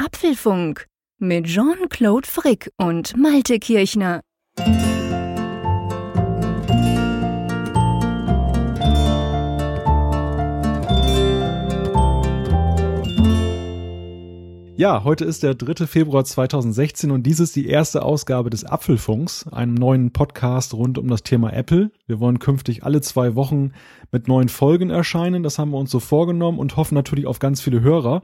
Apfelfunk mit Jean-Claude Frick und Malte Kirchner. Ja, heute ist der 3. Februar 2016 und dies ist die erste Ausgabe des Apfelfunks, einem neuen Podcast rund um das Thema Apple. Wir wollen künftig alle zwei Wochen mit neuen Folgen erscheinen, das haben wir uns so vorgenommen und hoffen natürlich auf ganz viele Hörer.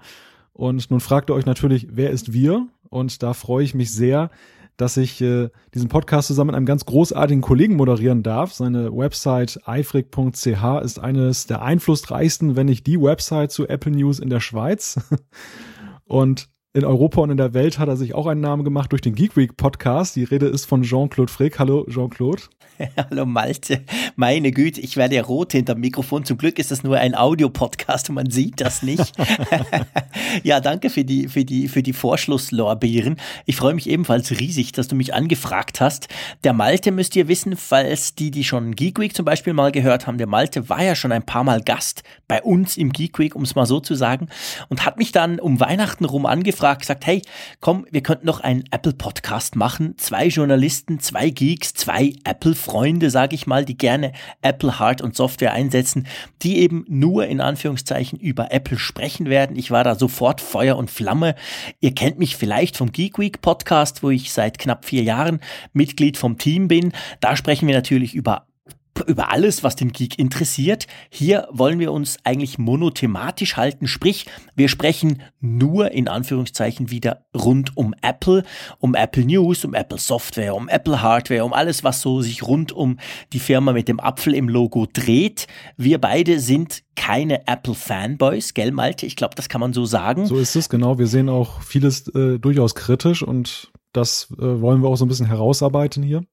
Und nun fragt ihr euch natürlich, wer ist wir? Und da freue ich mich sehr, dass ich äh, diesen Podcast zusammen mit einem ganz großartigen Kollegen moderieren darf. Seine Website eifrig.ch ist eines der einflussreichsten, wenn nicht die Website zu Apple News in der Schweiz. Und in Europa und in der Welt hat er sich auch einen Namen gemacht durch den Geek Week Podcast. Die Rede ist von Jean-Claude Frick. Hallo Jean-Claude. Hallo Malte. Meine Güte, ich werde ja rot hinter dem Mikrofon. Zum Glück ist das nur ein Audio-Podcast und man sieht das nicht. ja, danke für die, für die, für die Vorschlusslorbeeren. Ich freue mich ebenfalls riesig, dass du mich angefragt hast. Der Malte müsst ihr wissen, falls die, die schon Geek Week zum Beispiel mal gehört haben, der Malte war ja schon ein paar Mal Gast bei uns im Geek Week, um es mal so zu sagen, und hat mich dann um Weihnachten rum angefragt, gesagt, hey, komm, wir könnten noch einen Apple-Podcast machen. Zwei Journalisten, zwei Geeks, zwei Apple Freunde, sage ich mal, die gerne Apple Hard und Software einsetzen, die eben nur in Anführungszeichen über Apple sprechen werden. Ich war da sofort Feuer und Flamme. Ihr kennt mich vielleicht vom Geek Week Podcast, wo ich seit knapp vier Jahren Mitglied vom Team bin. Da sprechen wir natürlich über über alles, was den Geek interessiert. Hier wollen wir uns eigentlich monothematisch halten, sprich, wir sprechen nur in Anführungszeichen wieder rund um Apple, um Apple News, um Apple Software, um Apple Hardware, um alles, was so sich rund um die Firma mit dem Apfel im Logo dreht. Wir beide sind keine Apple-Fanboys, gell, Malte? Ich glaube, das kann man so sagen. So ist es, genau. Wir sehen auch vieles äh, durchaus kritisch und das äh, wollen wir auch so ein bisschen herausarbeiten hier.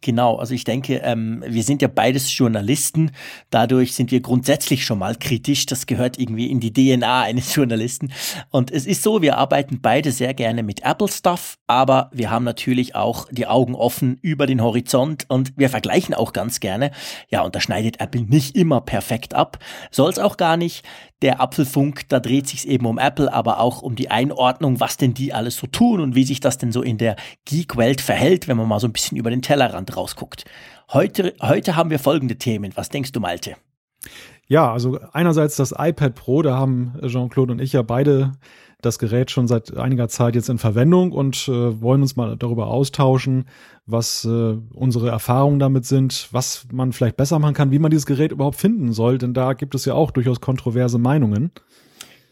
Genau, also ich denke, ähm, wir sind ja beides Journalisten, dadurch sind wir grundsätzlich schon mal kritisch, das gehört irgendwie in die DNA eines Journalisten. Und es ist so, wir arbeiten beide sehr gerne mit Apple-Stuff, aber wir haben natürlich auch die Augen offen über den Horizont und wir vergleichen auch ganz gerne. Ja, und da schneidet Apple nicht immer perfekt ab, soll es auch gar nicht der Apfelfunk, da dreht sich eben um Apple, aber auch um die Einordnung, was denn die alles so tun und wie sich das denn so in der Geek-Welt verhält, wenn man mal so ein bisschen über den Tellerrand rausguckt. Heute, heute haben wir folgende Themen. Was denkst du, Malte? Ja, also einerseits das iPad Pro, da haben Jean-Claude und ich ja beide das Gerät schon seit einiger Zeit jetzt in Verwendung und äh, wollen uns mal darüber austauschen, was äh, unsere Erfahrungen damit sind, was man vielleicht besser machen kann, wie man dieses Gerät überhaupt finden soll, denn da gibt es ja auch durchaus kontroverse Meinungen.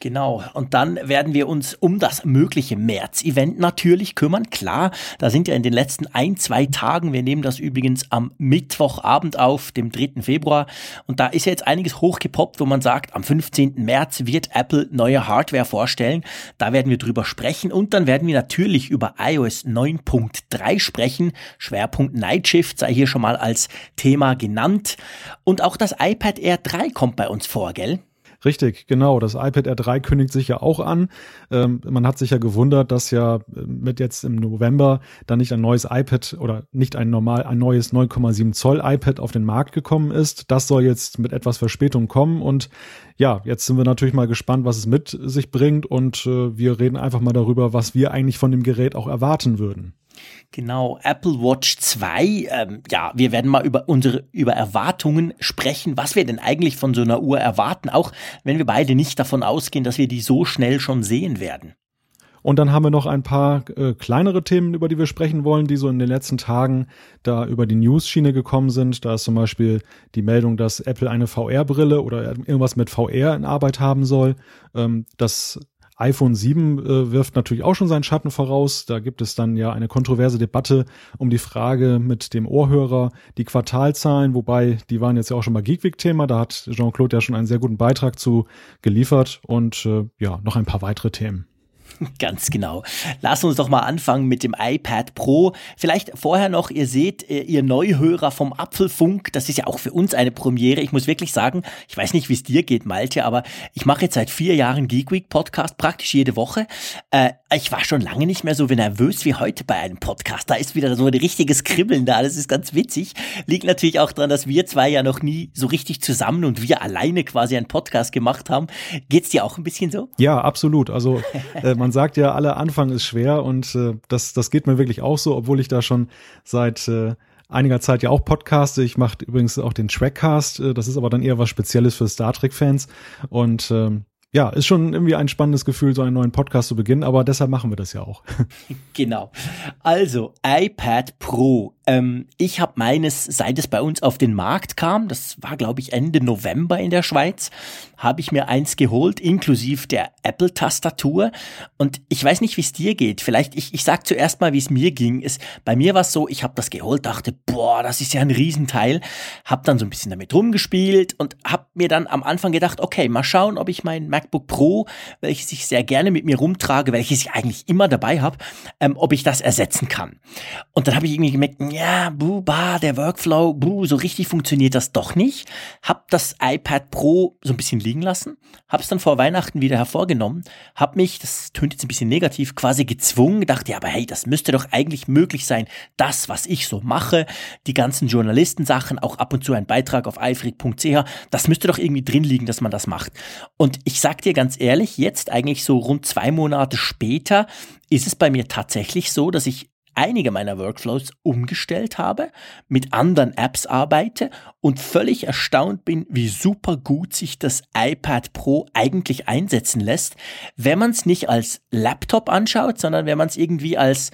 Genau. Und dann werden wir uns um das mögliche März-Event natürlich kümmern. Klar, da sind ja in den letzten ein, zwei Tagen, wir nehmen das übrigens am Mittwochabend auf, dem 3. Februar. Und da ist ja jetzt einiges hochgepoppt, wo man sagt, am 15. März wird Apple neue Hardware vorstellen. Da werden wir drüber sprechen. Und dann werden wir natürlich über iOS 9.3 sprechen. Schwerpunkt Night Shift sei hier schon mal als Thema genannt. Und auch das iPad Air 3 kommt bei uns vor, gell? Richtig, genau. Das iPad R3 kündigt sich ja auch an. Ähm, man hat sich ja gewundert, dass ja äh, mit jetzt im November dann nicht ein neues iPad oder nicht ein normal, ein neues 9,7 Zoll iPad auf den Markt gekommen ist. Das soll jetzt mit etwas Verspätung kommen und ja, jetzt sind wir natürlich mal gespannt, was es mit sich bringt und äh, wir reden einfach mal darüber, was wir eigentlich von dem Gerät auch erwarten würden. Genau, Apple Watch 2. Ähm, ja, wir werden mal über unsere über Erwartungen sprechen, was wir denn eigentlich von so einer Uhr erwarten, auch wenn wir beide nicht davon ausgehen, dass wir die so schnell schon sehen werden. Und dann haben wir noch ein paar äh, kleinere Themen, über die wir sprechen wollen, die so in den letzten Tagen da über die News-Schiene gekommen sind. Da ist zum Beispiel die Meldung, dass Apple eine VR-Brille oder irgendwas mit VR in Arbeit haben soll. Ähm, das iPhone 7 äh, wirft natürlich auch schon seinen Schatten voraus. Da gibt es dann ja eine kontroverse Debatte um die Frage mit dem Ohrhörer, die Quartalzahlen, wobei die waren jetzt ja auch schon mal Geekweek-Thema. Da hat Jean-Claude ja schon einen sehr guten Beitrag zu geliefert und äh, ja, noch ein paar weitere Themen. Ganz genau. Lass uns doch mal anfangen mit dem iPad Pro. Vielleicht vorher noch, ihr seht, äh, ihr Neuhörer vom Apfelfunk, das ist ja auch für uns eine Premiere. Ich muss wirklich sagen, ich weiß nicht, wie es dir geht, Malte, aber ich mache jetzt seit vier Jahren Geek Week Podcast praktisch jede Woche. Äh, ich war schon lange nicht mehr so nervös wie heute bei einem Podcast. Da ist wieder so ein richtiges Kribbeln da. Das ist ganz witzig. Liegt natürlich auch daran, dass wir zwei ja noch nie so richtig zusammen und wir alleine quasi einen Podcast gemacht haben. Geht's dir auch ein bisschen so? Ja, absolut. Also äh, man sagt ja, aller Anfang ist schwer und äh, das, das geht mir wirklich auch so, obwohl ich da schon seit äh, einiger Zeit ja auch podcaste. Ich mache übrigens auch den Trackcast, äh, das ist aber dann eher was Spezielles für Star Trek-Fans und ähm, ja, ist schon irgendwie ein spannendes Gefühl, so einen neuen Podcast zu beginnen, aber deshalb machen wir das ja auch. Genau. Also, iPad Pro. Ähm, ich habe meines, seit es bei uns auf den Markt kam, das war glaube ich Ende November in der Schweiz, habe ich mir eins geholt, inklusive der Apple-Tastatur. Und ich weiß nicht, wie es dir geht. Vielleicht, ich, ich sag zuerst mal, wie es mir ging. Ist, bei mir war es so, ich habe das geholt, dachte, boah, das ist ja ein Riesenteil. Hab dann so ein bisschen damit rumgespielt und habe mir dann am Anfang gedacht, okay, mal schauen, ob ich mein MacBook Pro, welches ich sehr gerne mit mir rumtrage, welches ich eigentlich immer dabei habe, ähm, ob ich das ersetzen kann. Und dann habe ich irgendwie gemerkt, ja, buh, bah, der Workflow, buh, so richtig funktioniert das doch nicht. Hab das iPad Pro so ein bisschen liegen lassen, habe es dann vor Weihnachten wieder hervorgenommen, habe mich, das tönt jetzt ein bisschen negativ, quasi gezwungen, dachte, ja, aber hey, das müsste doch eigentlich möglich sein, das, was ich so mache, die ganzen Journalistensachen, auch ab und zu ein Beitrag auf eifrig.ch, das müsste doch irgendwie drin liegen, dass man das macht. Und ich sag dir ganz ehrlich, jetzt eigentlich so rund zwei Monate später, ist es bei mir tatsächlich so, dass ich einige meiner Workflows umgestellt habe, mit anderen Apps arbeite und völlig erstaunt bin, wie super gut sich das iPad Pro eigentlich einsetzen lässt, wenn man es nicht als Laptop anschaut, sondern wenn man es irgendwie als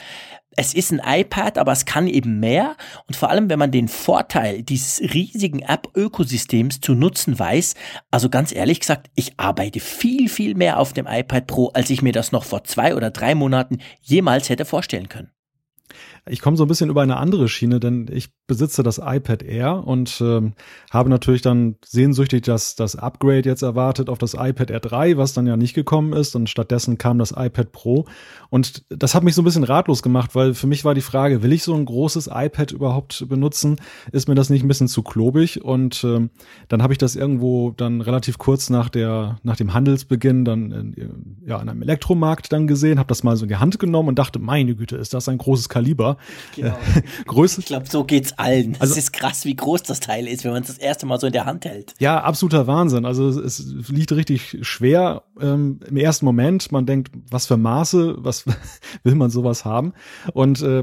es ist ein iPad, aber es kann eben mehr. Und vor allem, wenn man den Vorteil dieses riesigen App-Ökosystems zu nutzen weiß, also ganz ehrlich gesagt, ich arbeite viel, viel mehr auf dem iPad Pro, als ich mir das noch vor zwei oder drei Monaten jemals hätte vorstellen können. Ich komme so ein bisschen über eine andere Schiene, denn ich besitze das iPad Air und ähm, habe natürlich dann sehnsüchtig das, das Upgrade jetzt erwartet auf das iPad Air 3, was dann ja nicht gekommen ist und stattdessen kam das iPad Pro und das hat mich so ein bisschen ratlos gemacht, weil für mich war die Frage, will ich so ein großes iPad überhaupt benutzen? Ist mir das nicht ein bisschen zu klobig? Und ähm, dann habe ich das irgendwo dann relativ kurz nach der nach dem Handelsbeginn dann in, ja in einem Elektromarkt dann gesehen, habe das mal so in die Hand genommen und dachte, meine Güte, ist das ein großes Kaliber. Genau. Größe. Ich glaube, so geht's allen. Also, es ist krass, wie groß das Teil ist, wenn man es das erste Mal so in der Hand hält. Ja, absoluter Wahnsinn. Also es liegt richtig schwer ähm, im ersten Moment. Man denkt, was für Maße, was will man sowas haben? Und äh,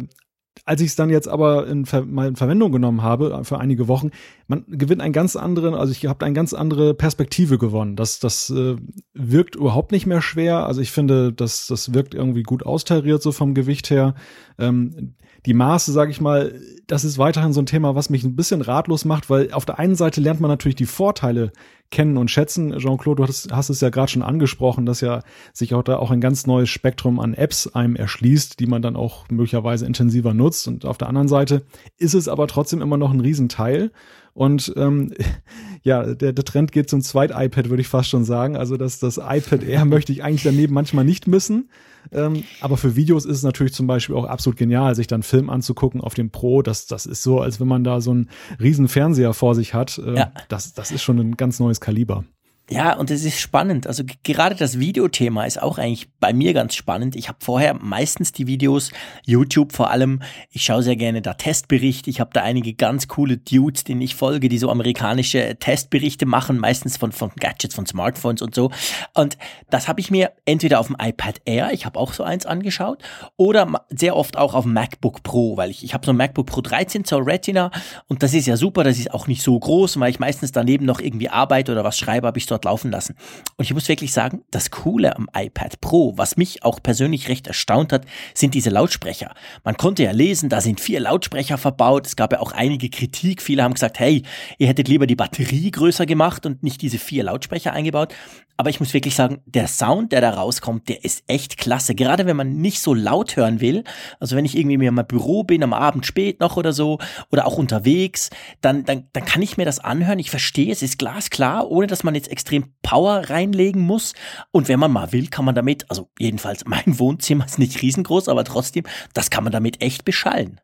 als ich es dann jetzt aber in, Ver mal in Verwendung genommen habe äh, für einige Wochen, man gewinnt einen ganz anderen, also ich habe eine ganz andere Perspektive gewonnen. Das, das äh, wirkt überhaupt nicht mehr schwer. Also ich finde, das, das wirkt irgendwie gut austariert so vom Gewicht her. Ähm, die Maße, sage ich mal, das ist weiterhin so ein Thema, was mich ein bisschen ratlos macht, weil auf der einen Seite lernt man natürlich die Vorteile kennen und schätzen. Jean-Claude, du hast, hast es ja gerade schon angesprochen, dass ja sich auch da auch ein ganz neues Spektrum an Apps einem erschließt, die man dann auch möglicherweise intensiver nutzt. Und auf der anderen Seite ist es aber trotzdem immer noch ein Riesenteil. Und ähm, ja, der, der Trend geht zum Zweit-iPad, würde ich fast schon sagen. Also das, das iPad Air möchte ich eigentlich daneben manchmal nicht missen. Ähm, aber für Videos ist es natürlich zum Beispiel auch absolut genial, sich dann Film anzugucken auf dem Pro. Das, das ist so, als wenn man da so einen riesen Fernseher vor sich hat. Äh, ja. das, das ist schon ein ganz neues Kaliber. Ja, und es ist spannend. Also gerade das Videothema ist auch eigentlich bei mir ganz spannend. Ich habe vorher meistens die Videos, YouTube vor allem, ich schaue sehr gerne da Testberichte. Ich habe da einige ganz coole Dudes, denen ich folge, die so amerikanische Testberichte machen, meistens von, von Gadgets, von Smartphones und so. Und das habe ich mir entweder auf dem iPad Air, ich habe auch so eins angeschaut, oder sehr oft auch auf dem MacBook Pro, weil ich, ich habe so ein MacBook Pro 13 zur Retina und das ist ja super, das ist auch nicht so groß, weil ich meistens daneben noch irgendwie arbeite oder was schreibe, habe ich so dort laufen lassen. Und ich muss wirklich sagen, das Coole am iPad Pro, was mich auch persönlich recht erstaunt hat, sind diese Lautsprecher. Man konnte ja lesen, da sind vier Lautsprecher verbaut. Es gab ja auch einige Kritik. Viele haben gesagt, hey, ihr hättet lieber die Batterie größer gemacht und nicht diese vier Lautsprecher eingebaut. Aber ich muss wirklich sagen, der Sound, der da rauskommt, der ist echt klasse. Gerade wenn man nicht so laut hören will. Also wenn ich irgendwie mir im Büro bin, am Abend spät noch oder so, oder auch unterwegs, dann, dann, dann kann ich mir das anhören. Ich verstehe, es ist glasklar, ohne dass man jetzt extrem Power reinlegen muss. Und wenn man mal will, kann man damit, also jedenfalls mein Wohnzimmer ist nicht riesengroß, aber trotzdem, das kann man damit echt beschallen.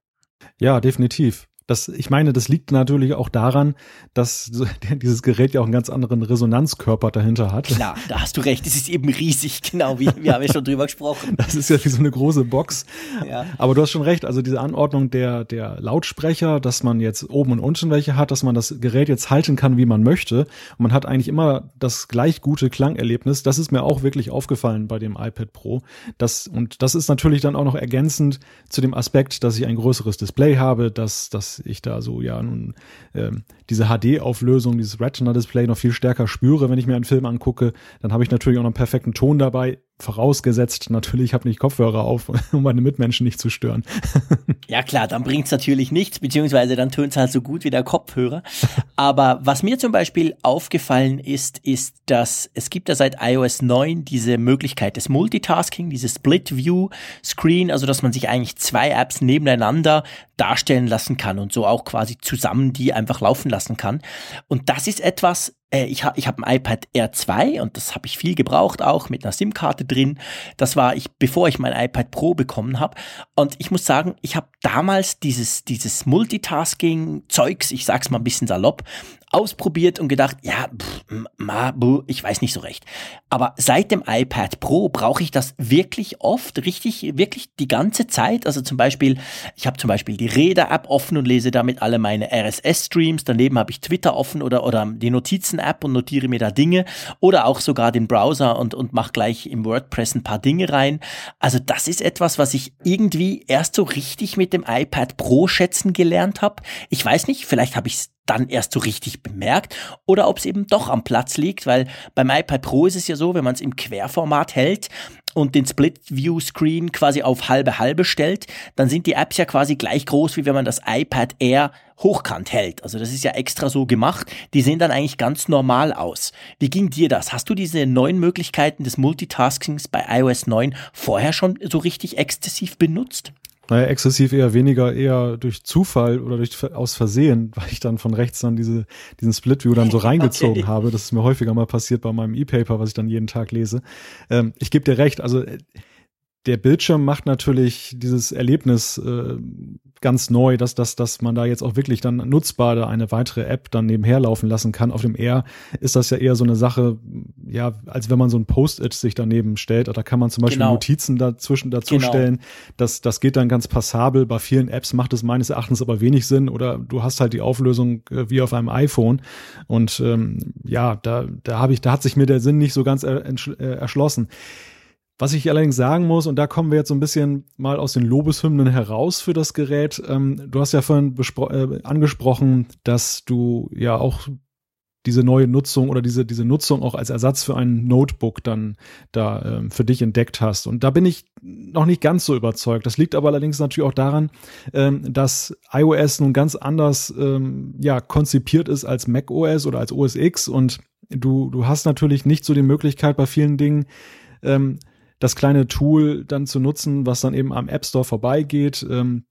Ja, definitiv Das, ich meine, das liegt natürlich auch daran, dass dieses Gerät ja auch einen ganz anderen Resonanzkörper dahinter hat. Klar, da hast du recht. Es ist eben riesig, genau, wie wir haben ja schon drüber gesprochen. Das ist ja wie so eine große Box. Ja. Aber du hast schon recht. Also diese Anordnung der, der Lautsprecher, dass man jetzt oben und unten welche hat, dass man das Gerät jetzt halten kann, wie man möchte. Und man hat eigentlich immer das gleich gute Klangerlebnis. Das ist mir auch wirklich aufgefallen bei dem iPad Pro. Das, und das ist natürlich dann auch noch ergänzend zu dem Aspekt, dass ich ein größeres Display habe, dass, dass ich da so ja nun ähm, diese HD-Auflösung, dieses Retina-Display noch viel stärker spüre, wenn ich mir einen Film angucke, dann habe ich natürlich auch noch einen perfekten Ton dabei. Vorausgesetzt, natürlich, ich habe nicht Kopfhörer auf, um meine Mitmenschen nicht zu stören. Ja klar, dann bringt's natürlich nichts, beziehungsweise dann tönt's halt so gut wie der Kopfhörer. Aber was mir zum Beispiel aufgefallen ist, ist, dass es gibt ja seit iOS 9 diese Möglichkeit des Multitasking, dieses Split View Screen, also dass man sich eigentlich zwei Apps nebeneinander darstellen lassen kann und so auch quasi zusammen die einfach laufen lassen kann. Und das ist etwas, äh, ich habe ich hab ein iPad Air 2 und das habe ich viel gebraucht, auch mit einer SIM-Karte drin. Das war ich, bevor ich mein iPad Pro bekommen habe. Und ich muss sagen, ich habe damals dieses, dieses Multitasking-Zeugs, ich sag's mal ein bisschen salopp, ausprobiert und gedacht, ja, pff, ma, buh, ich weiß nicht so recht. Aber seit dem iPad Pro brauche ich das wirklich oft, richtig, wirklich die ganze Zeit. Also zum Beispiel, ich habe zum Beispiel die Reda-App offen und lese damit alle meine RSS-Streams. Daneben habe ich Twitter offen oder, oder die Notizen-App und notiere mir da Dinge. Oder auch sogar den Browser und, und mache gleich im WordPress ein paar Dinge rein. Also das ist etwas, was ich irgendwie erst so richtig mit dem iPad Pro schätzen gelernt habe. Ich weiß nicht, vielleicht habe ich es dann erst so richtig bemerkt oder ob es eben doch am Platz liegt, weil beim iPad Pro ist es ja so, wenn man es im Querformat hält und den Split-View-Screen quasi auf halbe halbe stellt, dann sind die Apps ja quasi gleich groß, wie wenn man das iPad Air hochkant hält. Also das ist ja extra so gemacht. Die sehen dann eigentlich ganz normal aus. Wie ging dir das? Hast du diese neuen Möglichkeiten des Multitaskings bei iOS 9 vorher schon so richtig exzessiv benutzt? Naja, exzessiv eher weniger, eher durch Zufall oder durch aus Versehen, weil ich dann von rechts dann diese, diesen Split-View dann so reingezogen okay. habe. Das ist mir häufiger mal passiert bei meinem E-Paper, was ich dann jeden Tag lese. Ähm, ich gebe dir recht, also äh, der Bildschirm macht natürlich dieses Erlebnis äh, ganz neu, dass, dass, dass man da jetzt auch wirklich dann nutzbar da eine weitere App dann nebenher laufen lassen kann. Auf dem R ist das ja eher so eine Sache, ja, als wenn man so ein Post-it sich daneben stellt. Da kann man zum Beispiel genau. Notizen dazwischen dazu genau. stellen. Das, das geht dann ganz passabel. Bei vielen Apps macht es meines Erachtens aber wenig Sinn oder du hast halt die Auflösung äh, wie auf einem iPhone. Und ähm, ja, da, da habe ich, da hat sich mir der Sinn nicht so ganz äh, erschlossen. Was ich allerdings sagen muss, und da kommen wir jetzt so ein bisschen mal aus den Lobeshymnen heraus für das Gerät. Ähm, du hast ja vorhin äh, angesprochen, dass du ja auch diese neue Nutzung oder diese, diese Nutzung auch als Ersatz für ein Notebook dann da ähm, für dich entdeckt hast. Und da bin ich noch nicht ganz so überzeugt. Das liegt aber allerdings natürlich auch daran, ähm, dass iOS nun ganz anders ähm, ja, konzipiert ist als macOS oder als OS X und du, du hast natürlich nicht so die Möglichkeit bei vielen Dingen, ähm, das kleine Tool dann zu nutzen, was dann eben am App Store vorbeigeht. Ähm,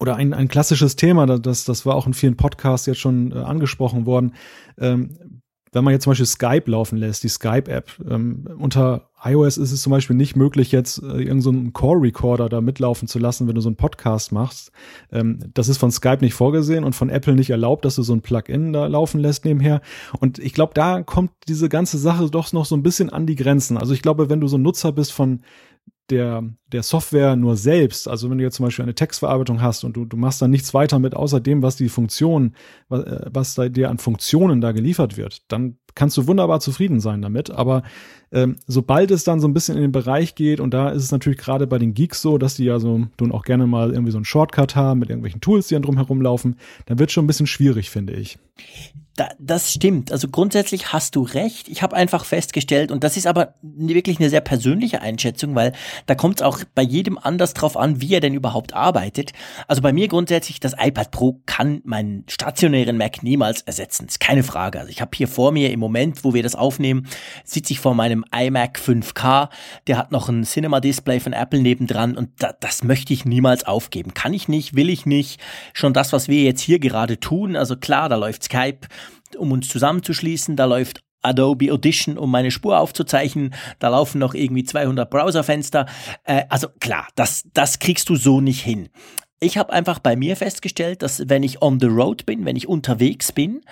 oder ein, ein klassisches Thema, das, das war auch in vielen Podcasts jetzt schon äh, angesprochen worden. Ähm, wenn man jetzt zum Beispiel Skype laufen lässt, die Skype-App, ähm, unter iOS ist es zum Beispieil nicht möglich, jetzt äh, irgendeinen so Core-Recorder da mitlaufen zu lassen, wenn du so einen Podcast machst. Ähm, das ist von Skype nicht vorgesehen und von Apple nicht erlaubt, dass du so ein Plugin da laufen lässt nebenher. Und ich glaube, da kommt diese ganze Sache doch noch so ein bisschen an die Grenzen. Also ich glaube, wenn du so ein Nutzer bist von der, der Software nur selbst, also wenn du jetzt zum Beispiel eine Textverarbeitung hast und du, du machst dann nichts weiter mit, außer dem, was die Funktion, was, äh, was da dir an Funktionen da geliefert wird, dann kannst du wunderbar zufrieden sein damit. Aber ähm, sobald es dann so ein bisschen in den Bereich geht, und da ist es natürlich gerade bei den Geeks so, dass die ja so nun auch gerne mal irgendwie so einen Shortcut haben mit irgendwelchen Tools, die dann drum herumlaufen, dann wird schon ein bisschen schwierig, finde ich. Da, das stimmt. Also grundsätzlich hast du recht. Ich habe einfach festgestellt, und das ist aber wirklich eine sehr persönliche Einschätzung, weil da kommt es auch bei jedem anders drauf an, wie er denn überhaupt arbeitet. Also bei mir grundsätzlich, das iPad Pro kann meinen stationären Mac niemals ersetzen. Ist keine Frage. Also ich habe hier vor mir im Moment, wo wir das aufnehmen, sitze ich vor meinem iMac 5K. Der hat noch ein Cinema-Display von Apple nebendran und da, das möchte ich niemals aufgeben. Kann ich nicht, will ich nicht. Schon das, was wir jetzt hier gerade tun. Also klar, da läuft Skype um uns zusammenzuschließen. Da läuft Adobe Audition, um meine Spur aufzuzeichnen. Da laufen noch irgendwie 200 Browserfenster. Äh, also klar, das, das kriegst du so nicht hin. Ich habe einfach bei mir festgestellt, dass wenn ich on the road bin, wenn ich unterwegs bin,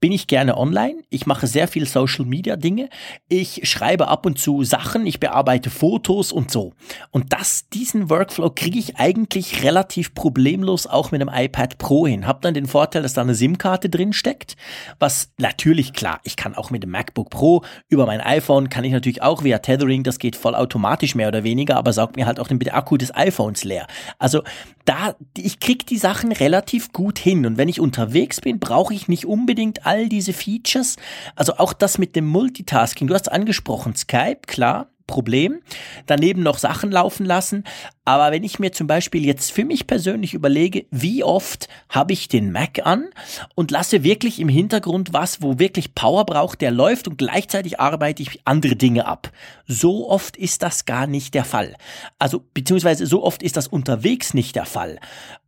bin ich gerne online. Ich mache sehr viel Social Media Dinge. Ich schreibe ab und zu Sachen, ich bearbeite Fotos und so. Und das, diesen Workflow kriege ich eigentlich relativ problemlos auch mit einem iPad Pro hin. Hab dann den Vorteil, dass da eine SIM-Karte drin steckt, was natürlich klar, ich kann auch mit dem MacBook Pro über mein iPhone kann ich natürlich auch via Tethering, das geht voll automatisch mehr oder weniger, aber saugt mir halt auch den Akku des iPhones leer. Also da, ich krieg die Sachen relativ gut hin. Und wenn ich unterwegs bin, brauche ich nicht unbedingt all diese Features. Also auch das mit dem Multitasking. Du hast angesprochen, Skype, klar. Problem. Daneben noch Sachen laufen lassen. Aber wenn ich mir zum Beispiel jetzt für mich persönlich überlege, wie oft habe ich den Mac an und lasse wirklich im Hintergrund was, wo wirklich Power braucht, der läuft und gleichzeitig arbeite ich andere Dinge ab. So oft ist das gar nicht der Fall. Also, beziehungsweise so oft ist das unterwegs nicht der Fall.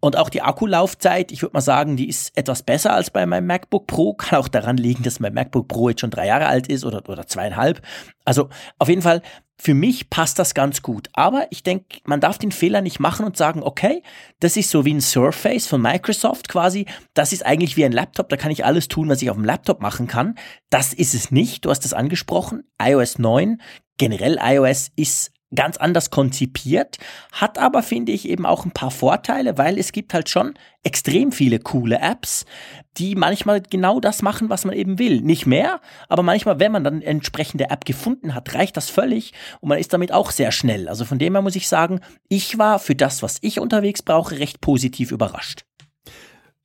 Und auch die Akkulaufzeit, ich würde mal sagen, die ist etwas besser als bei meinem MacBook Pro. Kann auch daran liegen, dass mein MacBook Pro jetzt schon drei Jahre alt ist oder, oder zweieinhalb. Also, auf jeden Fall, für mich passt das ganz gut. Aber ich denke, man darf den Fehler nicht machen und sagen, okay, das ist so wie ein Surface von Microsoft quasi. Das ist eigentlich wie ein Laptop. Da kann ich alles tun, was ich auf dem Laptop machen kann. Das ist es nicht. Du hast es angesprochen. iOS 9, generell iOS ist ganz anders konzipiert, hat aber, finde ich, eben auch ein paar Vorteile, weil es gibt halt schon extrem viele coole Apps, die manchmal genau das machen, was man eben will. Nicht mehr, aber manchmal, wenn man dann entsprechende App gefunden hat, reicht das völlig und man ist damit auch sehr schnell. Also von dem her muss ich sagen, ich war für das, was ich unterwegs brauche, recht positiv überrascht.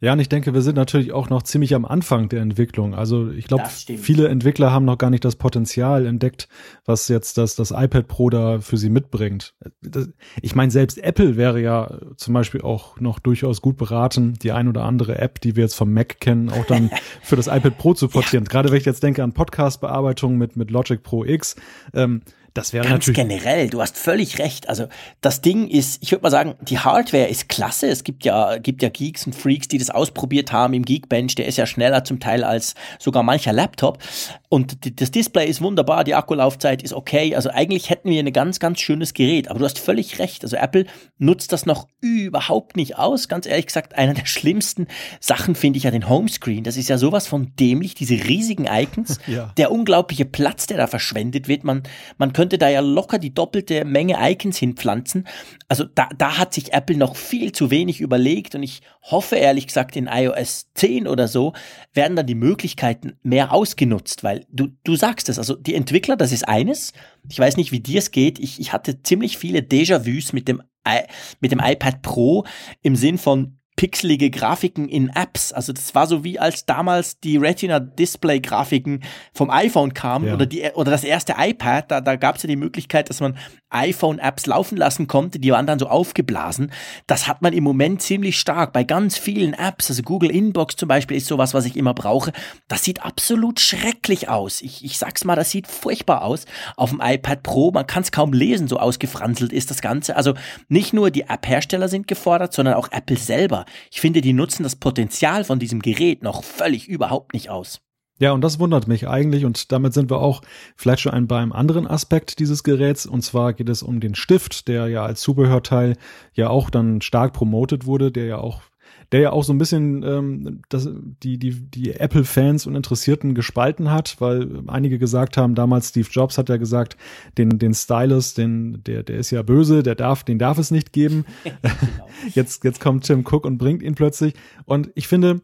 Ja, und ich denke, wir sind natürlich auch noch ziemlich am Anfang der Entwicklung. Also ich glaube, viele Entwickler haben noch gar nicht das Potenzial entdeckt, was jetzt das, das iPad Pro da für sie mitbringt. Das, ich meine, selbst Apple wäre ja zum Beispiel auch noch durchaus gut beraten, die ein oder andere App, die wir jetzt vom Mac kennen, auch dann für das iPad Pro zu portieren. Ja. Gerade wenn ich jetzt denke an Podcast-Bearbeitung mit, mit Logic Pro X. Ähm, das wäre Ganz natürlich. generell, du hast völlig recht. Also das Ding ist, ich würde mal sagen, die Hardware ist klasse. Es gibt ja, gibt ja Geeks und Freaks, die das ausprobiert haben im Geekbench. Der ist ja schneller zum Teil als sogar mancher Laptop. Und das Display ist wunderbar, die Akkulaufzeit ist okay. Also eigentlich hätten wir ein ganz, ganz schönes Gerät. Aber du hast völlig recht. Also Apple nutzt das noch überhaupt nicht aus. Ganz ehrlich gesagt, einer der schlimmsten Sachen finde ich ja den Homescreen. Das ist ja sowas von dämlich, diese riesigen Icons. Ja. Der unglaubliche Platz, der da verschwendet wird. Man, man könnte da ja locker die doppelte Menge Icons hinpflanzen. Also da, da hat sich Apple noch viel zu wenig überlegt und ich hoffe ehrlich gesagt in iOS 10 oder so werden dann die Möglichkeiten mehr ausgenutzt, weil du, du sagst es, also die Entwickler, das ist eines. Ich weiß nicht, wie dir es geht. Ich, ich hatte ziemlich viele Déjà-vus mit dem, mit dem iPad Pro im Sinn von, pixelige Grafiken in Apps. Also das war so wie als damals die Retina Display Grafiken vom iPhone kamen ja. oder die oder das erste iPad, da, da gab es ja die Möglichkeit, dass man iPhone-Apps laufen lassen konnte, die waren dann so aufgeblasen. Das hat man im Moment ziemlich stark bei ganz vielen Apps. Also Google Inbox zum Beispiel ist sowas, was ich immer brauche. Das sieht absolut schrecklich aus. Ich, ich sag's mal, das sieht furchtbar aus auf dem iPad Pro. Man kann es kaum lesen, so ausgefranselt ist das Ganze. Also nicht nur die App-Hersteller sind gefordert, sondern auch Apple selber. Ich finde, die nutzen das Potenzial von diesem Gerät noch völlig überhaupt nicht aus. Ja, und das wundert mich eigentlich und damit sind wir auch vielleicht schon bei einem anderen Aspekt dieses Geräts und zwar geht es um den Stift, der ja als Zubehörteil ja auch dann stark promotet wurde, der ja auch der ja auch so ein bisschen ähm, das, die, die, die Apple-Fans und Interessierten gespalten hat, weil einige gesagt haben, damals Steve Jobs hat ja gesagt, den, den Stylus, den, der, der ist ja böse, der darf, den darf es nicht geben. genau. jetzt, jetzt kommt Tim Cook und bringt ihn plötzlich. Und ich finde,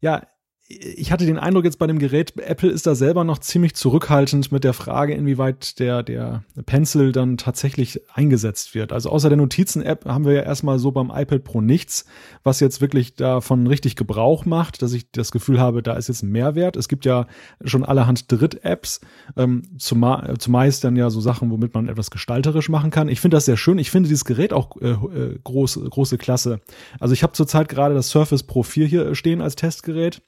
ja, ich hatte den Eindruck jetzt bei dem Gerät, Apple ist da selber noch ziemlich zurückhaltend mit der Frage, inwieweit der, der Pencil dann tatsächlich eingesetzt wird. Also außer der Notizen-App haben wir ja erstmal so beim iPad Pro nichts, was jetzt wirklich davon richtig Gebrauch macht, dass ich das Gefühl habe, da ist jetzt ein Mehrwert. Es gibt ja schon allerhand Dritt-Apps, ähm, zumeist dann ja so Sachen, womit man etwas gestalterisch machen kann. Ich finde das sehr schön. Ich finde dieses Gerät auch äh, äh groß, große Klasse. Also ich habe zurzeit gerade das Surface Pro 4 hier stehen als Testgerät.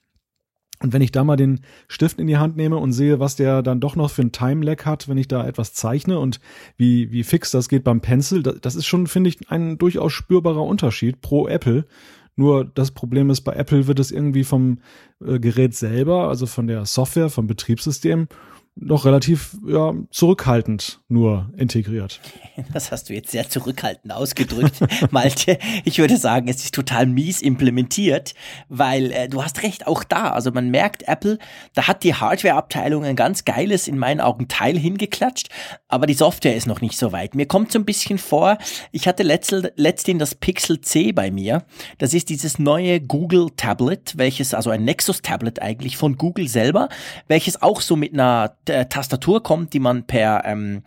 Und wenn ich da mal den Stift in die Hand nehme und sehe, was der dann doch noch für ein Time-Lag hat, wenn ich da etwas zeichne und wie, wie fix das geht beim Pencil, das ist schon, finde ich, ein durchaus spürbarer Unterschied pro Apple. Nur das Problem ist, bei Apple wird es irgendwie vom äh, Gerät selber, also von der Software, vom Betriebssystem, noch relativ ja, zurückhaltend nur integriert. Das hast du jetzt sehr zurückhaltend ausgedrückt, Malte. Ich würde sagen, es ist total mies implementiert, weil äh, du hast recht, auch da. Also man merkt, Apple, da hat die Hardware-Abteilung ein ganz geiles, in meinen Augen, Teil hingeklatscht, aber die Software ist noch nicht so weit. Mir kommt so ein bisschen vor, ich hatte letzt, letztendlich das Pixel C bei mir. Das ist dieses neue Google Tablet, welches, also ein Nexus Tablet eigentlich von Google selber, welches auch so mit einer Tastatur kommt, die man per, ähm,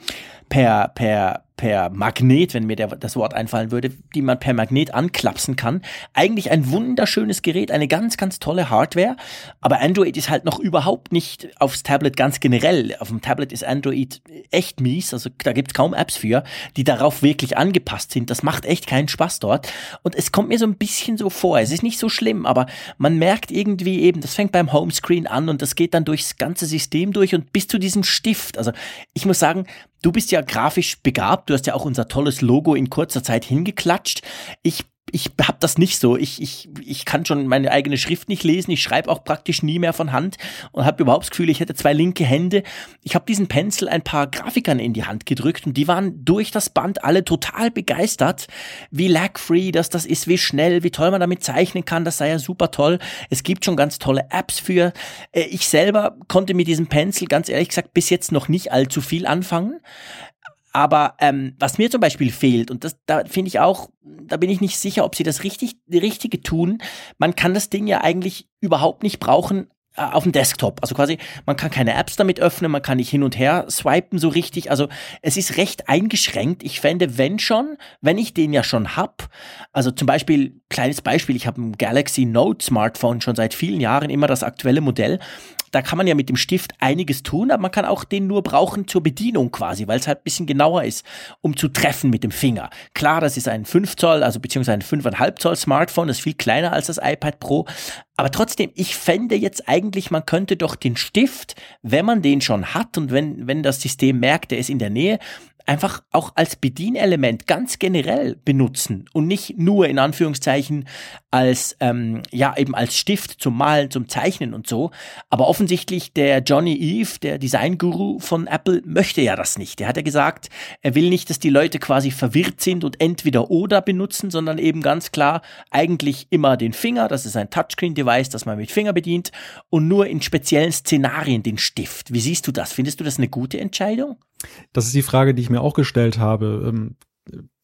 per, per, per Magnet, wenn mir der, das Wort einfallen würde, die man per Magnet anklapsen kann. Eigentlich ein wunderschönes Gerät, eine ganz, ganz tolle Hardware. Aber Android ist halt noch überhaupt nicht aufs Tablet ganz generell. Auf dem Tablet ist Android echt mies. Also da gibt's kaum Apps für, die darauf wirklich angepasst sind. Das macht echt keinen Spaß dort. Und es kommt mir so ein bisschen so vor. Es ist nicht so schlimm, aber man merkt irgendwie eben, das fängt beim Homescreen an und das geht dann durchs ganze System durch und bis zu diesem Stift. Also ich muss sagen, Du bist ja grafisch begabt, du hast ja auch unser tolles Logo in kurzer Zeit hingeklatscht. Ich ich habe das nicht so. Ich, ich, ich kann schon meine eigene Schrift nicht lesen. Ich schreibe auch praktisch nie mehr von Hand und habe überhaupt das Gefühl, ich hätte zwei linke Hände. Ich habe diesen Pencil ein paar Grafikern in die Hand gedrückt und die waren durch das Band alle total begeistert, wie lag-free das das ist, wie schnell, wie toll man damit zeichnen kann. Das sei ja super toll. Es gibt schon ganz tolle Apps für. Äh, ich selber konnte mit diesem Pencil ganz ehrlich gesagt bis jetzt noch nicht allzu viel anfangen. Aber ähm, was mir zum Beispiel fehlt, und das, da finde ich auch, da bin ich nicht sicher, ob sie das richtig, richtige tun. Man kann das Ding ja eigentlich überhaupt nicht brauchen äh, auf dem Desktop. Also quasi, man kann keine Apps damit öffnen, man kann nicht hin und her swipen so richtig. Also es ist recht eingeschränkt. Ich fände, wenn schon, wenn ich den ja schon hab, also zum Beispiel, kleines Beispiel, ich habe ein Galaxy Note Smartphone schon seit vielen Jahren, immer das aktuelle Modell da kann man ja mit dem Stift einiges tun, aber man kann auch den nur brauchen zur Bedienung quasi, weil es halt ein bisschen genauer ist, um zu treffen mit dem Finger. Klar, das ist ein 5 Zoll, also beziehungsweise ein 5,5 Zoll Smartphone, das ist viel kleiner als das iPad Pro. Aber trotzdem, ich fände jetzt eigentlich, man könnte doch den Stift, wenn man den schon hat und wenn, wenn das System merkt, der ist in der Nähe, einfach auch als Bedienelement ganz generell benutzen und nicht nur in Anführungszeichen als ähm, ja eben als Stift zum Malen, zum Zeichnen und so. Aber offensichtlich der Johnny Eve, der Design-Guru von Apple, möchte ja das nicht. Der hat ja gesagt, er will nicht, dass die Leute quasi verwirrt sind und entweder oder benutzen, sondern eben ganz klar eigentlich immer den Finger. Das ist ein Touchscreen-Device, das man mit Finger bedient und nur in speziellen Szenarien den Stift. Wie siehst du das? Findest du das eine gute Entscheidung? Das ist die Frage, die ich mir auch gestellt habe. Ähm,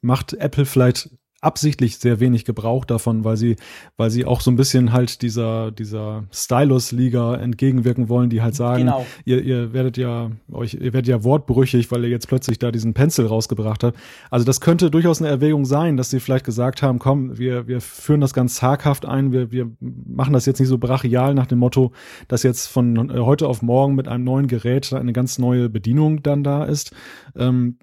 macht Apple vielleicht absichtlich sehr wenig Gebrauch davon, weil sie, weil sie auch so ein bisschen halt dieser, dieser Stylus-Liga entgegenwirken wollen, die halt sagen, genau. ihr, ihr werdet ja, euch, ihr werdet ja wortbrüchig, weil ihr jetzt plötzlich da diesen Pencil rausgebracht habt. Also das könnte durchaus eine Erwägung sein, dass sie vielleicht gesagt haben, komm, wir, wir führen das ganz zaghaft ein, wir, wir machen das jetzt nicht so brachial nach dem Motto, dass jetzt von heute auf morgen mit einem neuen Gerät eine ganz neue Bedienung dann da ist. Ähm,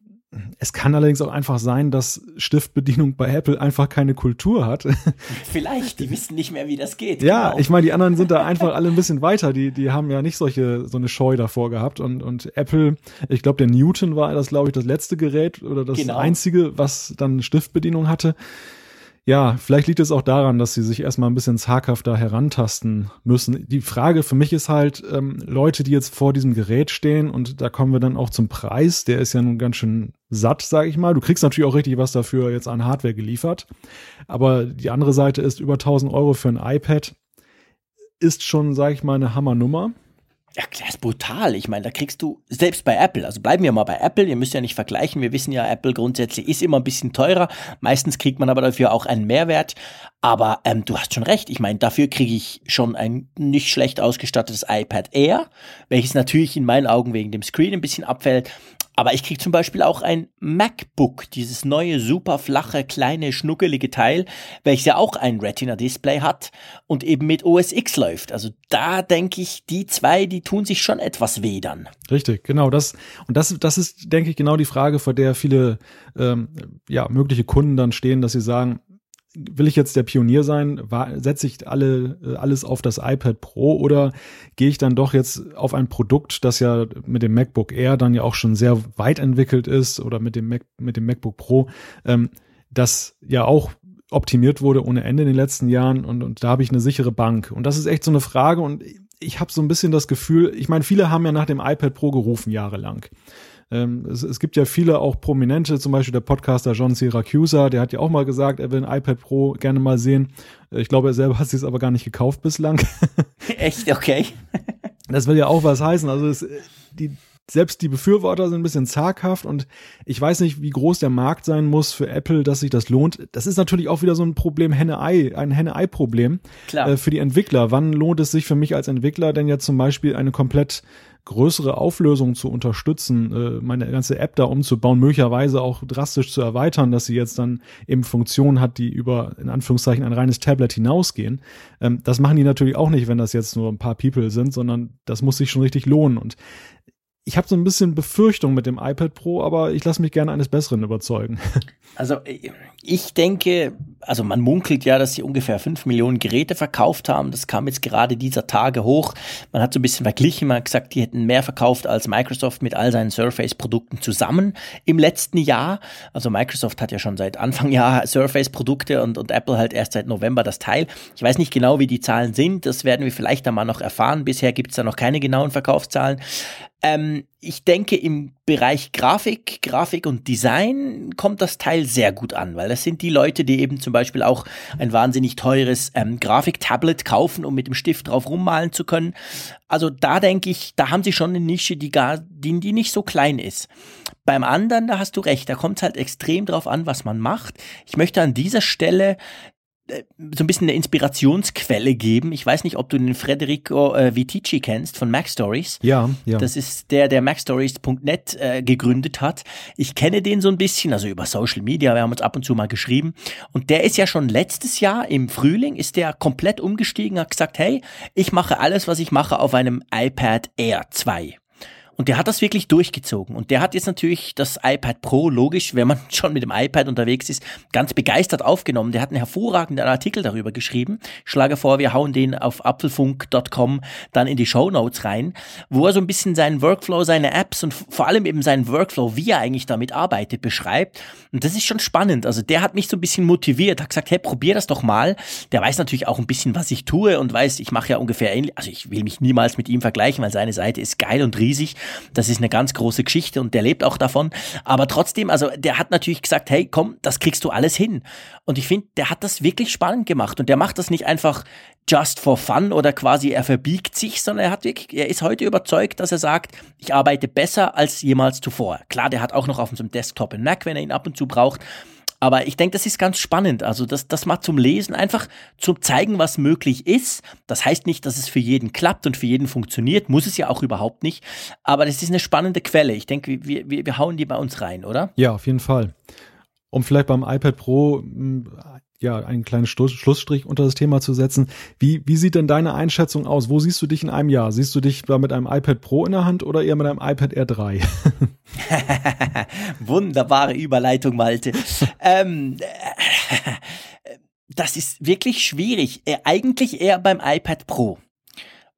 es kann allerdings auch einfach sein, dass Stiftbedienung bei Apple einfach keine Kultur hat. Vielleicht, die wissen nicht mehr, wie das geht. Ja, genau. ich meine, die anderen sind da einfach alle ein bisschen weiter. Die, die haben ja nicht solche, so eine Scheu davor gehabt. Und, und Apple, ich glaube, der Newton war das, glaube ich, das letzte Gerät oder das genau. einzige, was dann Stiftbedienung hatte. Ja, vielleicht liegt es auch daran, dass sie sich erstmal ein bisschen zaghafter herantasten müssen. Die Frage für mich ist halt, ähm, Leute, die jetzt vor diesem Gerät stehen und da kommen wir dann auch zum Preis, der ist ja nun ganz schön satt, sage ich mal. Du kriegst natürlich auch richtig was dafür jetzt an Hardware geliefert. Aber die andere Seite ist über 1000 Euro für ein iPad ist schon, sage ich mal, eine Hammernummer. Ja, das ist brutal. Ich meine, da kriegst du, selbst bei Apple, also bleiben wir mal bei Apple, ihr müsst ja nicht vergleichen, wir wissen ja, Apple grundsätzlich ist immer ein bisschen teurer, meistens kriegt man aber dafür auch einen Mehrwert, aber ähm, du hast schon recht, ich meine, dafür kriege ich schon ein nicht schlecht ausgestattetes iPad Air, welches natürlich in meinen Augen wegen dem Screen ein bisschen abfällt, aber ich kriege zum Beispiel auch ein MacBook, dieses neue, super flache, kleine, schnuckelige Teil, welches ja auch ein Retina-Display hat und eben mit OS X läuft. Also da denke ich, die zwei, die tun sich schon etwas weh dann. Richtig, genau. Das, und das, das ist, denke ich, genau die Frage, vor der viele ähm, ja, mögliche Kunden dann stehen, dass sie sagen, will ich jetzt der Pionier sein? Setze ich alle, äh, alles auf das iPad Pro oder gehe ich dann doch jetzt auf ein Produkt, das ja mit dem MacBook Air dann ja auch schon sehr weit entwickelt ist oder mit dem Mac, mit dem MacBook Pro, ähm, das ja auch optimiert wurde ohne Ende in den letzten Jahren und, und da habe ich eine sichere Bank. Und das ist echt so eine Frage und ich habe so ein bisschen das Gefühl, ich meine, viele haben ja nach dem iPad Pro gerufen jahrelang. Ähm, es, es, gibt ja viele auch Prominente, zum Beispiel der Podcaster John Syracuse, der hat ja auch mal gesagt, er will ein iPad Pro gerne mal sehen. Äh, ich glaube, er selber hat es aber gar nicht gekauft bislang. Echt? Okay. das will ja auch was heißen. Also es, die, selbst die Befürworter sind ein bisschen zaghaft und ich weiß nicht, wie groß der Markt sein muss für Apple, dass sich das lohnt. Das ist natürlich auch wieder so ein Problem Henne-Ei, ein Henne-Ei-Problem äh, für die Entwickler. Wann lohnt es sich für mich als Entwickler denn jetzt zum Beispiel eine komplett größere Auflösung zu unterstützen, äh, meine ganze App da umzubauen, möglicherweise auch drastisch zu erweitern, dass sie jetzt dann eben Funktionen hat, die über in Anführungszeichen ein reines Tablet hinausgehen. Ähm, das machen die natürlich auch nicht, wenn das jetzt nur ein paar People sind, sondern das muss sich schon richtig lohnen. Und ich habe so ein bisschen Befürchtung mit dem iPad Pro, aber ich lasse mich gerne eines Besseren überzeugen. Also ich denke, also man munkelt ja, dass sie ungefähr fünf Millionen Geräte verkauft haben. Das kam jetzt gerade dieser Tage hoch. Man hat so ein bisschen verglichen, man hat gesagt, die hätten mehr verkauft als Microsoft mit all seinen Surface-Produkten zusammen im letzten Jahr. Also Microsoft hat ja schon seit Anfang Jahr Surface-Produkte und, und Apple halt erst seit November das Teil. Ich weiß nicht genau, wie die Zahlen sind. Das werden wir vielleicht einmal noch erfahren. Bisher gibt es da noch keine genauen Verkaufszahlen. Ähm, ich denke, im Bereich Grafik, Grafik und Design kommt das Teil sehr gut an, weil das sind die Leute, die eben zum Beispiel auch ein wahnsinnig teures ähm, Grafiktablet kaufen, um mit dem Stift drauf rummalen zu können. Also da denke ich, da haben sie schon eine Nische, die gar, die, die nicht so klein ist. Beim anderen, da hast du recht, da kommt es halt extrem drauf an, was man macht. Ich möchte an dieser Stelle so ein bisschen eine Inspirationsquelle geben. Ich weiß nicht, ob du den Federico äh, Vitici kennst von Mac Stories. Ja, ja. Das ist der, der MacStories.net äh, gegründet hat. Ich kenne den so ein bisschen, also über Social Media. Wir haben uns ab und zu mal geschrieben. Und der ist ja schon letztes Jahr im Frühling ist der komplett umgestiegen, hat gesagt, hey, ich mache alles, was ich mache, auf einem iPad Air 2. Und der hat das wirklich durchgezogen. Und der hat jetzt natürlich das iPad Pro, logisch, wenn man schon mit dem iPad unterwegs ist, ganz begeistert aufgenommen. Der hat einen hervorragenden Artikel darüber geschrieben. Schlage vor, wir hauen den auf apfelfunk.com dann in die Show Notes rein, wo er so ein bisschen seinen Workflow, seine Apps und vor allem eben seinen Workflow, wie er eigentlich damit arbeitet, beschreibt. Und das ist schon spannend. Also der hat mich so ein bisschen motiviert, hat gesagt, hey, probier das doch mal. Der weiß natürlich auch ein bisschen, was ich tue und weiß, ich mache ja ungefähr ähnlich. Also ich will mich niemals mit ihm vergleichen, weil seine Seite ist geil und riesig. Das ist eine ganz große Geschichte und der lebt auch davon. Aber trotzdem, also der hat natürlich gesagt, hey, komm, das kriegst du alles hin. Und ich finde, der hat das wirklich spannend gemacht und der macht das nicht einfach just for fun oder quasi er verbiegt sich, sondern er hat wirklich, er ist heute überzeugt, dass er sagt, ich arbeite besser als jemals zuvor. Klar, der hat auch noch auf unserem Desktop einen Mac, wenn er ihn ab und zu braucht. Aber ich denke, das ist ganz spannend. Also das, das mal zum Lesen, einfach zum zeigen, was möglich ist. Das heißt nicht, dass es für jeden klappt und für jeden funktioniert. Muss es ja auch überhaupt nicht. Aber das ist eine spannende Quelle. Ich denke, wir, wir, wir hauen die bei uns rein, oder? Ja, auf jeden Fall. Um vielleicht beim iPad Pro hm, ja, einen kleinen Schlussstrich unter das Thema zu setzen. Wie, wie sieht denn deine Einschätzung aus? Wo siehst du dich in einem Jahr? Siehst du dich da mit einem iPad Pro in der Hand oder eher mit einem iPad Air 3? Wunderbare Überleitung, Malte. ähm, das ist wirklich schwierig. Äh, eigentlich eher beim iPad Pro.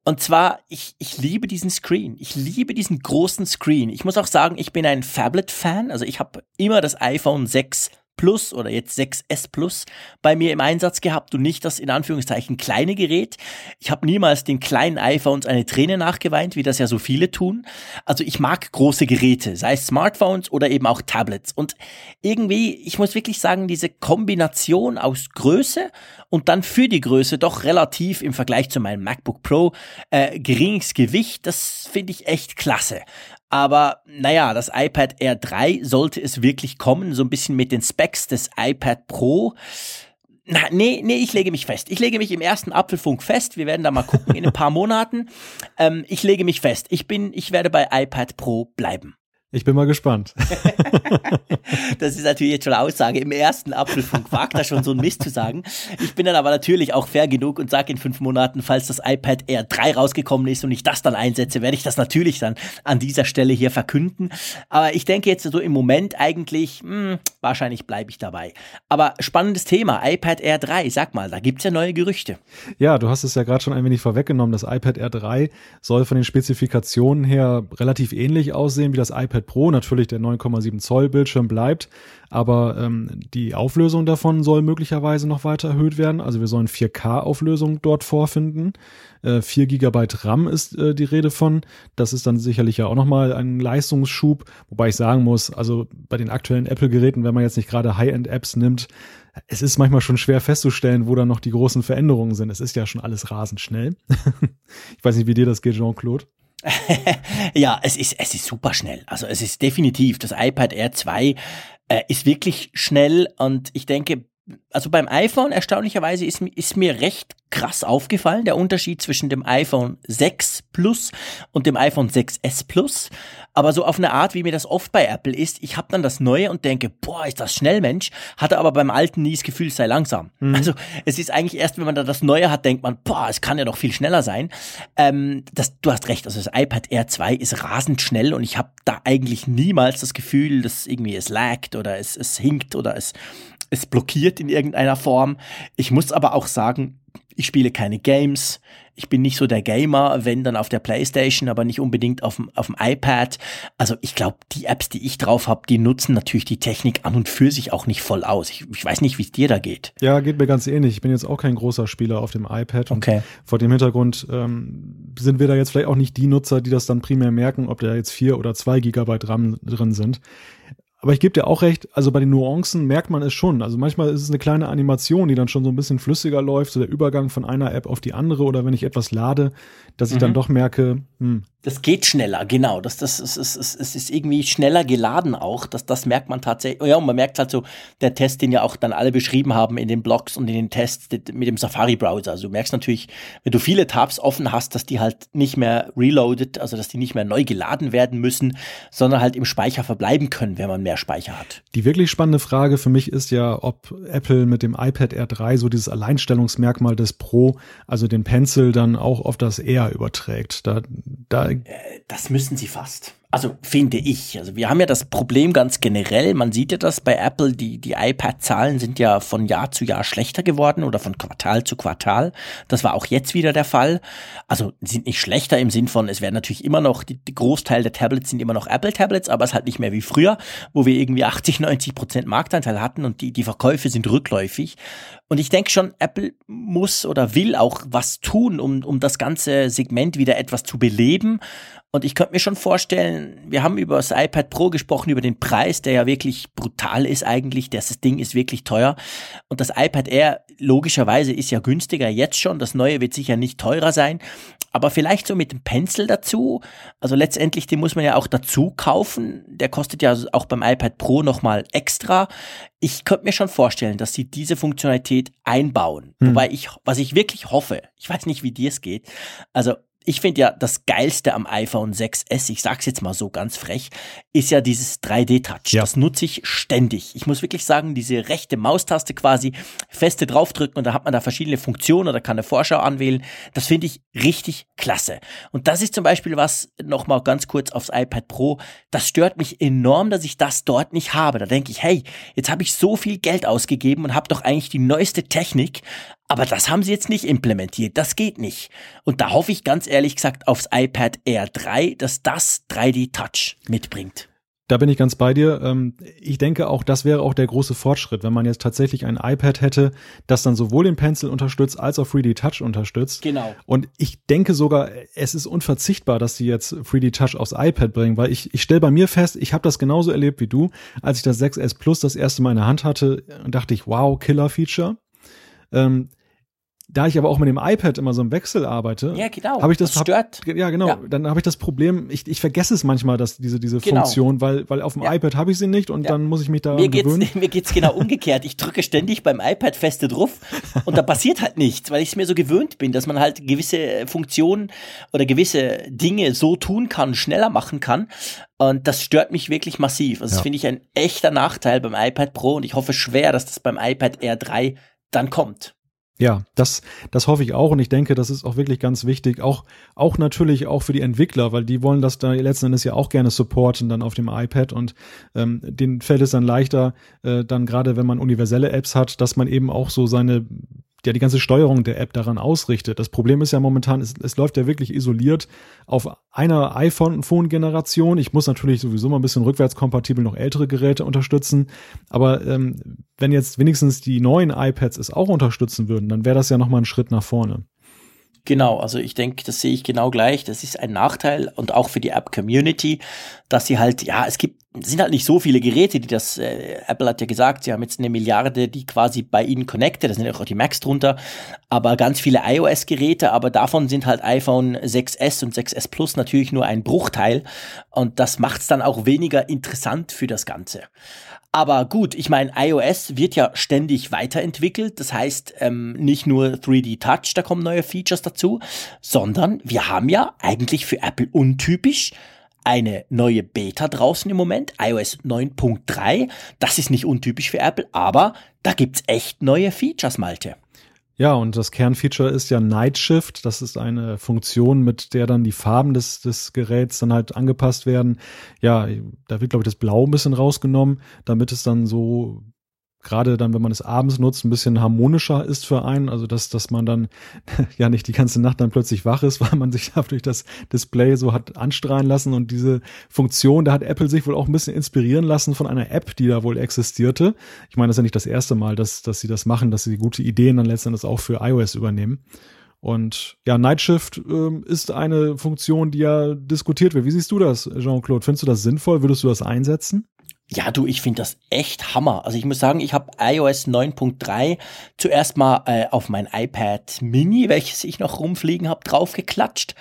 Und zwar, ich, ich liebe diesen Screen. Ich liebe diesen großen Screen. Ich muss auch sagen, ich bin ein Phablet-Fan. Also ich habe immer das iPhone 6 Plus oder jetzt 6S Plus bei mir im Einsatz gehabt und nicht das in Anführungszeichen kleine Gerät. Ich habe niemals den kleinen iPhones eine Träne nachgeweint, wie das ja so viele tun. Also ich mag große Geräte, sei es Smartphones oder eben auch Tablets. Und irgendwie, ich muss wirklich sagen, diese Kombination aus Größe und dann für die Größe doch relativ im Vergleich zu meinem MacBook Pro äh, geringes Gewicht, das finde ich echt klasse. Aber naja, das iPad Air 3 sollte es wirklich kommen, so ein bisschen mit den Specs des iPad Pro. Na, nee, nee, ich lege mich fest. Ich lege mich im ersten Apfelfunk fest. Wir werden da mal gucken in ein paar Monaten. Ähm, ich lege mich fest. Ich bin, ich werde bei iPad Pro bleiben. Ich bin mal gespannt. das ist natürlich jetzt schon eine Aussage. Im ersten Apfelfunk wagt er schon so ein Mist zu sagen. Ich bin dann aber natürlich auch fair genug und sage in fünf Monaten, falls das iPad Air 3 rausgekommen ist und ich das dann einsetze, werde ich das natürlich dann an dieser Stelle hier verkünden. Aber ich denke jetzt so im Moment eigentlich, mh, hm, wahrscheinlich bleibe ich dabei. Aber spannendes Thema, iPad Air 3, sag mal, da gibt's ja neue Gerüchte. Ja, du hast es ja gerade schon ein wenig vorweggenommen. Das iPad Air 3 soll von den Spezifikationen her relativ ähnlich aussehen wie das iPad iPad Pro natürlich der 9,7 Zoll Bildschirm bleibt, aber ähm, die Auflösung davon soll möglicherweise noch weiter erhöht werden. Also wir sollen 4K-Auflösung dort vorfinden. Äh, 4 GB RAM ist äh, die Rede von. Das ist dann sicherlich ja auch nochmal ein Leistungsschub, wobei ich sagen muss, also bei den aktuellen Apple-Geräten, wenn man jetzt nicht gerade High-End-Apps nimmt, es ist manchmal schon schwer festzustellen, wo da noch die großen Veränderungen sind. Es ist ja schon alles rasend schnell. ich weiß nicht, wie dir das geht, Jean-Claude. Ja, es ist, es ist super schnell. Also es ist definitiv, das iPad Air 2 äh, ist wirklich schnell und ich denke, also beim iPhone erstaunlicherweise ist, ist mir recht krass aufgefallen, der Unterschied zwischen dem iPhone 6 Plus und dem iPhone 6S Plus. Aber so auf eine Art, wie mir das oft bei Apple ist, ich habe dann das Neue und denke, boah, ist das schnell, Mensch, hatte aber beim Alten nie das Gefühl, es sei langsam. Mhm. Also es ist eigentlich erst, wenn man da das Neue hat, denkt man, boah, es kann ja doch viel schneller sein. Ähm, das, du hast recht, also das iPad Air 2 ist rasend schnell und ich habe da eigentlich niemals das Gefühl, dass irgendwie es laggt oder es, es hinkt oder es es blockiert in irgendeiner Form. Ich muss aber auch sagen, ich spiele keine Games. Ich bin nicht so der Gamer, wenn dann auf der Playstation, aber nicht unbedingt auf dem, auf dem iPad. Also ich glaube, die Apps, die ich drauf habe, die nutzen natürlich die Technik an und für sich auch nicht voll aus. Ich, ich weiß nicht, wie es dir da geht. Ja, geht mir ganz ähnlich. Ich bin jetzt auch kein großer Spieler auf dem iPad. Okay. vor dem Hintergrund ähm, sind wir da jetzt vielleicht auch nicht die Nutzer, die das dann primär merken, ob da jetzt vier oder zwei Gigabyte RAM drin sind. Aber ich gebe dir auch recht, also bei den Nuancen merkt man es schon. Also manchmal ist es eine kleine Animation, die dann schon so ein bisschen flüssiger läuft, so der Übergang von einer App auf die andere oder wenn ich etwas lade, dass ich mhm. dann doch merke, hm, das geht schneller, genau. Das, das, es, es, es, es ist irgendwie schneller geladen auch. Das, das merkt man tatsächlich. Ja, und man merkt halt so, der Test, den ja auch dann alle beschrieben haben in den Blogs und in den Tests mit dem Safari-Browser. Also du merkst natürlich, wenn du viele Tabs offen hast, dass die halt nicht mehr reloaded, also dass die nicht mehr neu geladen werden müssen, sondern halt im Speicher verbleiben können, wenn man mehr Speicher hat. Die wirklich spannende Frage für mich ist ja, ob Apple mit dem iPad Air 3 so dieses Alleinstellungsmerkmal des Pro, also den Pencil, dann auch auf das Air überträgt. Da, da äh, das müssen sie fast. Also finde ich. Also wir haben ja das Problem ganz generell. Man sieht ja das bei Apple. Die, die iPad-Zahlen sind ja von Jahr zu Jahr schlechter geworden oder von Quartal zu Quartal. Das war auch jetzt wieder der Fall. Also sind nicht schlechter im Sinn von, es werden natürlich immer noch, die, die Großteil der Tablets sind immer noch Apple-Tablets, aber es halt nicht mehr wie früher, wo wir irgendwie 80, 90 Prozent Marktanteil hatten und die, die Verkäufe sind rückläufig. Und ich denke schon, Apple muss oder will auch was tun, um, um das ganze Segment wieder etwas zu beleben. Und ich könnte mir schon vorstellen, wir haben über das iPad Pro gesprochen, über den Preis, der ja wirklich brutal ist eigentlich. Das Ding ist wirklich teuer. Und das iPad Air logischerweise ist ja günstiger jetzt schon. Das neue wird sicher nicht teurer sein. Aber vielleicht so mit dem Pencil dazu. Also letztendlich, den muss man ja auch dazu kaufen. Der kostet ja auch beim iPad Pro nochmal extra. Ich könnte mir schon vorstellen, dass sie diese Funktionalität einbauen. Hm. Wobei ich, was ich wirklich hoffe, ich weiß nicht, wie dir es geht. Also ich finde ja, das Geilste am iPhone 6S, ich sag's jetzt mal so ganz frech, ist ja dieses 3D-Touch. Ja. Das nutze ich ständig. Ich muss wirklich sagen, diese rechte Maustaste quasi feste draufdrücken und da hat man da verschiedene Funktionen oder kann eine Vorschau anwählen. Das finde ich richtig klasse. Und das ist zum Beispiel was, nochmal ganz kurz aufs iPad Pro, das stört mich enorm, dass ich das dort nicht habe. Da denke ich, hey, jetzt habe ich so viel Geld ausgegeben und habe doch eigentlich die neueste Technik, aber das haben sie jetzt nicht implementiert. Das geht nicht. Und da hoffe ich ganz ehrlich gesagt aufs iPad Air 3, dass das 3D Touch mitbringt. Da bin ich ganz bei dir. Ähm, ich denke auch, das wäre auch der große Fortschritt, wenn man jetzt tatsächlich ein iPad hätte, das dann sowohl den Pencil unterstützt als auch 3D Touch unterstützt. Genau. Und ich denke sogar, es ist unverzichtbar, dass sie jetzt 3D Touch aufs iPad bringen, weil ich, ich stelle bei mir fest, ich habe das genauso erlebt wie du, als ich das 6S Plus das erste Mal in der Hand hatte, dachte ich, wow, Killer-Feature. Ähm, da ich aber auch mit dem iPad immer so im Wechsel arbeite, ja, genau. habe ich das, das stört. Hab, ja, genau. Ja. Dann habe ich das Problem, ich, ich vergesse es manchmal, dass diese diese genau. Funktion, weil weil auf dem ja. iPad habe ich sie nicht und ja. dann muss ich mich da mir gewöhnen. Geht's, mir geht's genau umgekehrt. Ich drücke ständig beim iPad feste drauf und da passiert halt nichts, weil ich es mir so gewöhnt bin, dass man halt gewisse Funktionen oder gewisse Dinge so tun kann, schneller machen kann. Und das stört mich wirklich massiv. Also das finde ich ein echter Nachteil beim iPad Pro und ich hoffe schwer, dass das beim iPad Air 3 dann kommt. Ja, das, das hoffe ich auch und ich denke, das ist auch wirklich ganz wichtig, auch, auch natürlich auch für die Entwickler, weil die wollen das da letzten Endes ja auch gerne supporten dann auf dem iPad und ähm, denen fällt es dann leichter, äh, dann gerade wenn man universelle Apps hat, dass man eben auch so seine ja die ganze Steuerung der App daran ausrichtet. Das Problem ist ja momentan, es, es läuft ja wirklich isoliert auf einer iPhone-Generation. Ich muss natürlich sowieso mal ein bisschen rückwärtskompatibel noch ältere Geräte unterstützen. Aber ähm, wenn jetzt wenigstens die neuen iPads es auch unterstützen würden, dann wäre das ja nochmal ein Schritt nach vorne. Genau, also ich denke, das sehe ich genau gleich. Das ist ein Nachteil und auch für die App-Community, dass sie halt, ja, es gibt, sind halt nicht so viele Geräte, die das, äh, Apple hat ja gesagt, sie haben jetzt eine Milliarde, die quasi bei ihnen connected, da sind ja auch die Macs drunter, aber ganz viele iOS-Geräte, aber davon sind halt iPhone 6S und 6S Plus natürlich nur ein Bruchteil und das macht es dann auch weniger interessant für das Ganze. Aber gut, ich meine, iOS wird ja ständig weiterentwickelt. Das heißt, ähm, nicht nur 3D Touch, da kommen neue Features dazu, sondern wir haben ja eigentlich für Apple untypisch eine neue Beta draußen im Moment, iOS 9.3. Das ist nicht untypisch für Apple, aber da gibt's echt neue Features, Malte. Ja, und das Kernfeature ist ja Night Shift. Das ist eine Funktion, mit der dann die Farben des, des Geräts dann halt angepasst werden. Ja, da wird, glaube ich, das Blau ein bisschen rausgenommen, damit es dann so gerade dann, wenn man es abends nutzt, ein bisschen harmonischer ist für einen. Also dass, dass man dann ja nicht die ganze Nacht dann plötzlich wach ist, weil man sich durch das Display so hat anstrahlen lassen. Und diese Funktion, da hat Apple sich wohl auch ein bisschen inspirieren lassen von einer App, die da wohl existierte. Ich meine, das ist ja nicht das erste Mal, dass, dass sie das machen, dass sie gute Ideen dann letztendlich auch für iOS übernehmen. Und ja, Nightshift ähm, ist eine Funktion, die ja diskutiert wird. Wie siehst du das, Jean-Claude? Findest du das sinnvoll? Würdest du das einsetzen? Ja, du, ich finde das echt Hammer. Also ich muss sagen, ich habe iOS 9.3 zuerst mal äh, auf mein iPad Mini, welches ich noch rumfliegen habe, draufgeklatscht.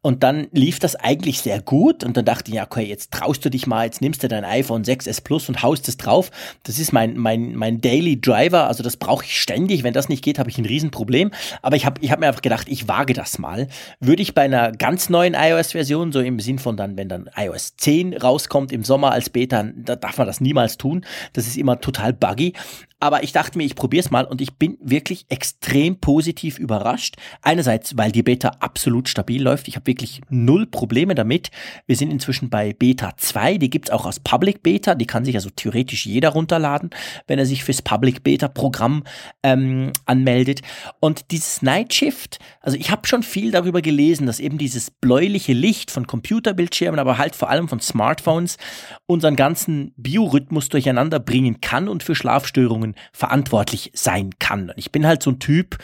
Und dann lief das eigentlich sehr gut. Und dann dachte ich, ja, okay, jetzt traust du dich mal, jetzt nimmst du dein iPhone 6S Plus und haust es drauf. Das ist mein, mein, mein Daily Driver. Also das brauche ich ständig. Wenn das nicht geht, habe ich ein Riesenproblem. Aber ich habe ich hab mir einfach gedacht, ich wage das mal. Würde ich bei einer ganz neuen iOS-Version, so im Sinn von dann, wenn dann iOS 10 rauskommt im Sommer als Beta, da darf man das niemals tun. Das ist immer total buggy. Aber ich dachte mir, ich probiere es mal und ich bin wirklich extrem positiv überrascht. Einerseits, weil die Beta absolut stabil läuft. Ich habe wirklich null Probleme damit. Wir sind inzwischen bei Beta 2. Die gibt's auch als Public Beta. Die kann sich also theoretisch jeder runterladen, wenn er sich fürs Public Beta Programm ähm, anmeldet. Und dieses Night Shift, also ich habe schon viel darüber gelesen, dass eben dieses bläuliche Licht von Computerbildschirmen, aber halt vor allem von Smartphones unseren ganzen Biorhythmus durcheinander bringen kann und für Schlafstörungen verantwortlich sein kann. Ich bin halt so ein Typ,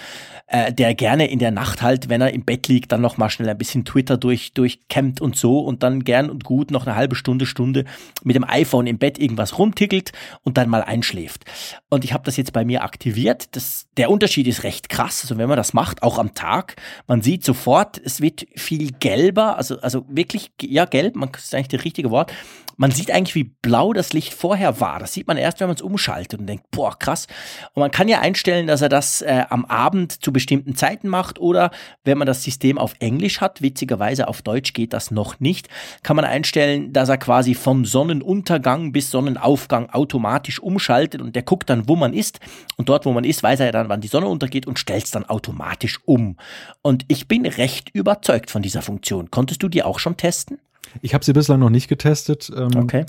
äh, der gerne in der Nacht halt, wenn er im Bett liegt, dann noch mal schnell ein bisschen Twitter durch durchkämmt und so und dann gern und gut noch eine halbe Stunde, Stunde mit dem iPhone im Bett irgendwas rumtickelt und dann mal einschläft. Und ich habe das jetzt bei mir aktiviert. Das, der Unterschied ist recht krass. Also wenn man das macht, auch am Tag, man sieht sofort, es wird viel gelber, also, also wirklich, ja, gelb, man das ist eigentlich das richtige Wort man sieht eigentlich, wie blau das Licht vorher war. Das sieht man erst, wenn man es umschaltet und denkt, boah, krass. Und man kann ja einstellen, dass er das äh, am Abend zu bestimmten Zeiten macht oder wenn man das System auf Englisch hat, witzigerweise auf Deutsch geht das noch nicht, kann man einstellen, dass er quasi vom Sonnenuntergang bis Sonnenaufgang automatisch umschaltet und der guckt dann, wo man ist. Und dort, wo man ist, weiß er ja dann, wann die Sonne untergeht und stellt es dann automatisch um. Und ich bin recht überzeugt von dieser Funktion. Konntest du die auch schon testen? Ich habe sie bislang noch nicht getestet. Ähm, okay.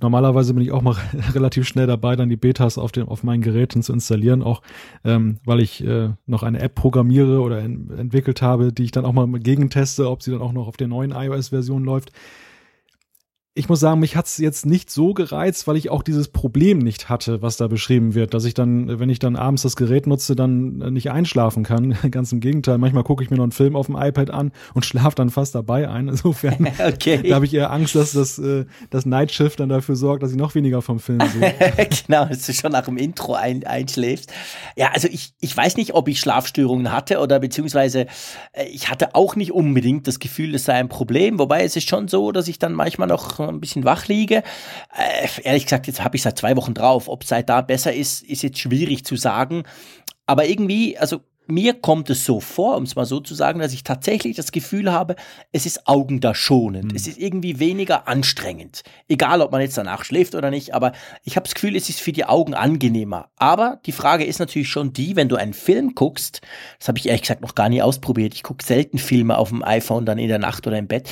Normalerweise bin ich auch mal relativ schnell dabei, dann die Betas auf, den, auf meinen Geräten zu installieren, auch ähm, weil ich äh, noch eine App programmiere oder in, entwickelt habe, die ich dann auch mal gegenteste, ob sie dann auch noch auf der neuen iOS-Version läuft ich muss sagen, mich hat's jetzt nicht so gereizt, weil ich auch dieses Problem nicht hatte, was da beschrieben wird, dass ich dann, wenn ich dann abends das Gerät nutze, dann nicht einschlafen kann. Ganz im Gegenteil, manchmal gucke ich mir noch einen Film auf dem iPad an und schlafe dann fast dabei ein. Insofern okay. da habe ich eher Angst, dass das, äh, das Night Shift dann dafür sorgt, dass ich noch weniger vom Film sehe. genau, dass du schon nach dem Intro ein, einschläfst. Ja, also ich, ich weiß nicht, ob ich Schlafstörungen hatte oder beziehungsweise äh, ich hatte auch nicht unbedingt das Gefühl, es sei ein Problem, wobei es ist schon so, dass ich dann manchmal noch ein bisschen wach liege. Äh, ehrlich gesagt, jetzt habe ich seit zwei Wochen drauf. Ob es seit da besser ist, ist jetzt schwierig zu sagen. Aber irgendwie, also mir kommt es so vor, um es mal so zu sagen, dass ich tatsächlich das Gefühl habe, es ist augendarschonend. Mhm. Es ist irgendwie weniger anstrengend. Egal, ob man jetzt danach schläft oder nicht, aber ich habe das Gefühl, es ist für die Augen angenehmer. Aber die Frage ist natürlich schon die, wenn du einen Film guckst, das habe ich ehrlich gesagt noch gar nie ausprobiert. Ich gucke selten Filme auf dem iPhone dann in der Nacht oder im Bett.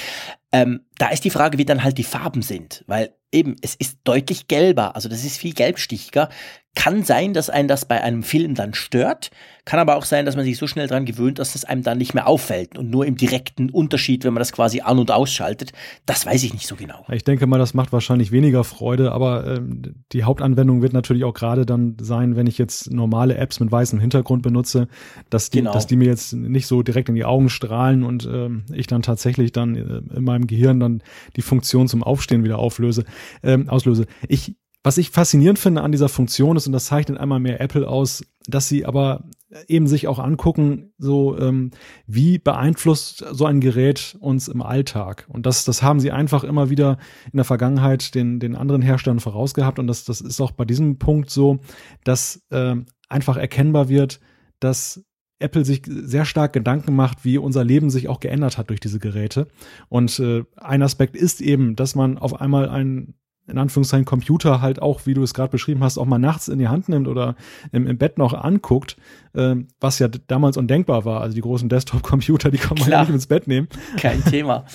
Ähm, da ist die Frage, wie dann halt die Farben sind, weil eben es ist deutlich gelber, also das ist viel gelbstichiger. Kann sein, dass einen das bei einem Film dann stört, kann aber auch sein, dass man sich so schnell dran gewöhnt, dass es einem dann nicht mehr auffällt und nur im direkten Unterschied, wenn man das quasi an- und ausschaltet. Das weiß ich nicht so genau. Ich denke mal, das macht wahrscheinlich weniger Freude, aber ähm, die Hauptanwendung wird natürlich auch gerade dann sein, wenn ich jetzt normale Apps mit weißem Hintergrund benutze, dass die, genau. dass die mir jetzt nicht so direkt in die Augen strahlen und ähm, ich dann tatsächlich dann äh, in meinem Gehirn dann die Funktion zum Aufstehen wieder auflöse, ähm, auslöse. Ich was ich faszinierend finde an dieser Funktion ist, und das zeichnet einmal mehr Apple aus, dass sie aber eben sich auch angucken, so ähm, wie beeinflusst so ein Gerät uns im Alltag. Und das, das haben sie einfach immer wieder in der Vergangenheit den, den anderen Herstellern vorausgehabt. Und das, das ist auch bei diesem Punkt so, dass äh, einfach erkennbar wird, dass Apple sich sehr stark Gedanken macht, wie unser Leben sich auch geändert hat durch diese Geräte. Und äh, ein Aspekt ist eben, dass man auf einmal ein in Anführungszeichen Computer halt auch, wie du es gerade beschrieben hast, auch mal nachts in die Hand nimmt oder im, im Bett noch anguckt, äh, was ja damals undenkbar war. Also die großen Desktop-Computer, die kann man ja nicht ins Bett nehmen. Kein Thema.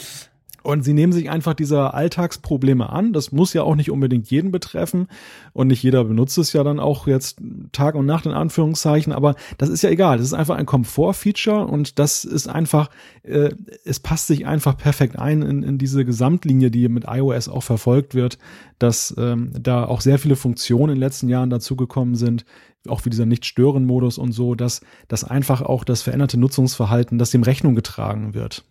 Und sie nehmen sich einfach dieser Alltagsprobleme an. Das muss ja auch nicht unbedingt jeden betreffen. Und nicht jeder benutzt es ja dann auch jetzt Tag und Nacht in Anführungszeichen. Aber das ist ja egal. Das ist einfach ein Komfortfeature und das ist einfach, äh, es passt sich einfach perfekt ein in, in diese Gesamtlinie, die mit iOS auch verfolgt wird, dass ähm, da auch sehr viele Funktionen in den letzten Jahren dazugekommen sind, auch wie dieser Nicht-Stören-Modus und so, dass, dass einfach auch das veränderte Nutzungsverhalten, das dem Rechnung getragen wird.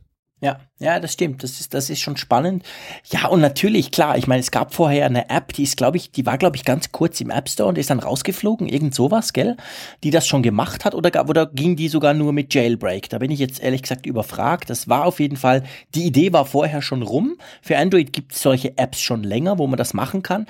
Ja, ja, das stimmt. Das ist, das ist schon spannend. Ja, und natürlich, klar, ich meine, es gab vorher eine App, die ist, glaube ich, die war, glaube ich, ganz kurz im App Store und ist dann rausgeflogen, irgend sowas, gell? Die das schon gemacht hat oder, oder ging die sogar nur mit Jailbreak? Da bin ich jetzt ehrlich gesagt überfragt. Das war auf jeden Fall, die Idee war vorher schon rum. Für Android gibt es solche Apps schon länger, wo man das machen kann.